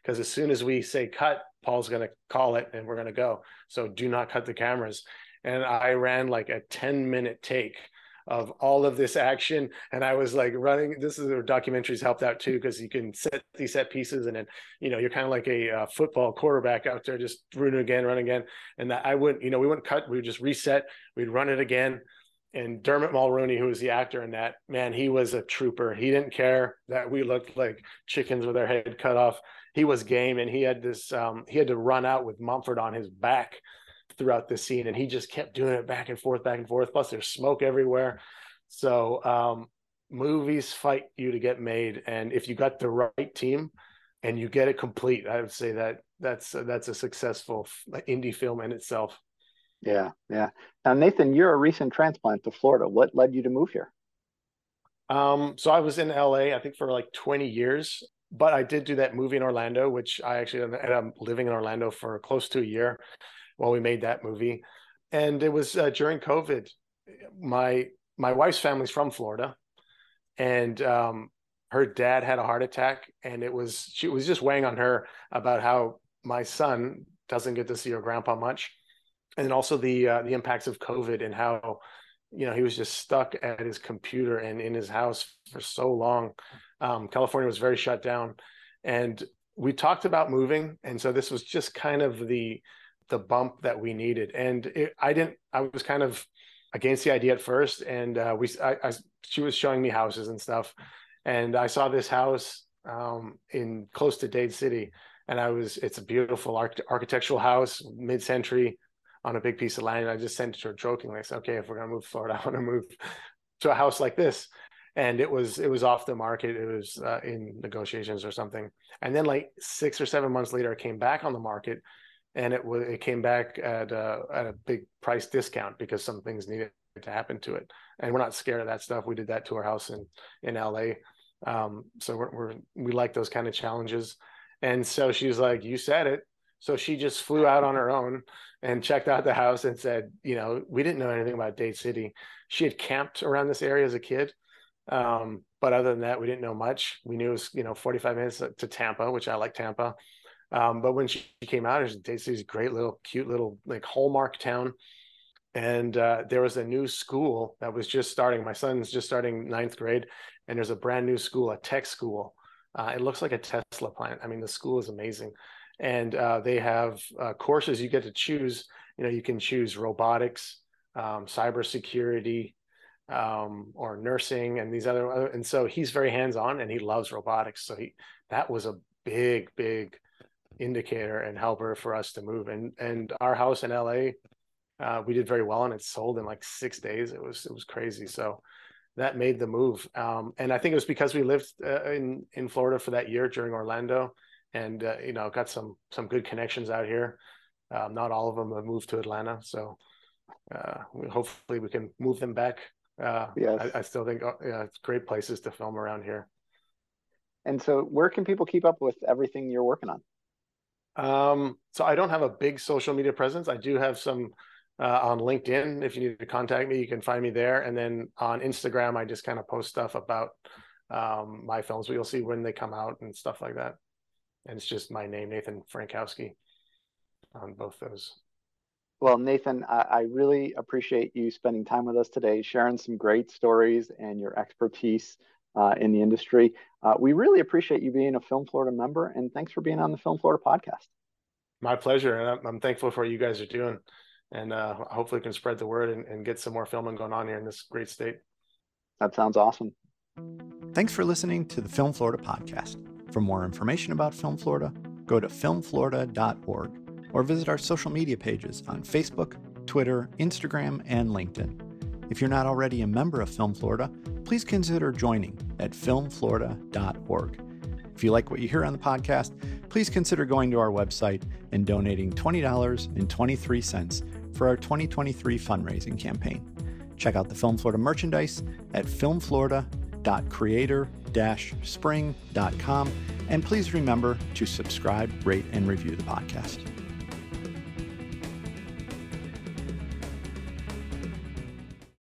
Because as soon as we say cut, Paul's going to call it and we're going to go. So do not cut the cameras. And I ran like a 10 minute take of all of this action. And I was like running, this is where documentaries helped out too, because you can set these set pieces and then, you know, you're kind of like a uh, football quarterback out there, just run again, run again. And that I wouldn't, you know, we wouldn't cut, we would just reset, we'd run it again and Dermot Mulroney, who was the actor in that, man, he was a trooper. He didn't care that we looked like chickens with our head cut off. He was game, and he had this. Um, he had to run out with Mumford on his back throughout the scene, and he just kept doing it back and forth, back and forth. Plus, there's smoke everywhere. So, um, movies fight you to get made, and if you got the right team and you get it complete, I would say that that's that's a successful indie film in itself. Yeah, yeah. Now, Nathan, you're a recent transplant to Florida. What led you to move here? Um, so I was in LA, I think for like 20 years, but I did do that movie in Orlando, which I actually ended up living in Orlando for close to a year while we made that movie. And it was uh, during COVID. My my wife's family's from Florida, and um, her dad had a heart attack, and it was she was just weighing on her about how my son doesn't get to see her grandpa much, and also the uh, the impacts of COVID and how you know he was just stuck at his computer and in his house for so long. Um, california was very shut down. And we talked about moving and so this was just kind of the the bump that we needed. And it, i didn't i was kind of against the idea at first and uh, we I, I, she was showing me houses and stuff. And i saw this house um, in close to dade city and i was it's a beautiful arch- architectural house mid-century on a big piece of land. And I just sent it to her jokingly. I said, okay, if we're gonna move to Florida, <laughs> I want to move to a house like this. And it was it was off the market. It was uh, in negotiations or something. And then like six or seven months later, it came back on the market, and it was it came back at a, at a big price discount because some things needed to happen to it. And we're not scared of that stuff. We did that to our house in in LA. Um, so we're, we're we like those kind of challenges. And so she's like, "You said it." So she just flew out on her own and checked out the house and said, you know, we didn't know anything about Dade City. She had camped around this area as a kid. Um, but other than that, we didn't know much. We knew it was, you know, 45 minutes to Tampa, which I like Tampa. Um, but when she came out, it was Dade City's great little, cute little like hallmark town. And uh, there was a new school that was just starting. My son's just starting ninth grade, and there's a brand new school, a tech school. Uh, it looks like a Tesla plant. I mean, the school is amazing and uh, they have uh, courses you get to choose. You know, you can choose robotics, um, cybersecurity, um, or nursing, and these other. And so he's very hands-on, and he loves robotics. So he that was a big, big indicator and helper for us to move. And and our house in LA, uh, we did very well, and it sold in like six days. It was it was crazy. So that made the move. Um, and I think it was because we lived uh, in in Florida for that year during Orlando and uh, you know got some some good connections out here. Um, not all of them have moved to Atlanta, so uh, we, hopefully we can move them back. Uh, yes. I, I, still think uh, yeah, it's great places to film around here. And so, where can people keep up with everything you're working on? Um, so I don't have a big social media presence. I do have some uh, on LinkedIn. If you need to contact me, you can find me there. And then on Instagram, I just kind of post stuff about um, my films. But you'll see when they come out and stuff like that and it's just my name, Nathan Frankowski, on both those. Well, Nathan, I, I, really appreciate you spending time with us today, sharing some great stories and your expertise uh, in the industry. Uh, we really appreciate you being a Film Florida member, and thanks for being on the Film Florida podcast. My pleasure, and I'm, I'm thankful for what you guys are doing, and uh, hopefully can spread the word and, and get some more filming going on here in this great state. That sounds awesome. Thanks for listening to the Film Florida podcast. For more information about Film Florida, go to filmflorida.org or visit our social media pages on Facebook, Twitter, Instagram, and LinkedIn. If you're not already a member of Film Florida, please consider joining at filmflorida.org. If you like what you hear on the podcast, please consider going to our website and donating $20.23 for our 2023 fundraising campaign. Check out the Film Florida merchandise at filmflorida.creator.com spring.com. And please remember to subscribe, rate, and review the podcast.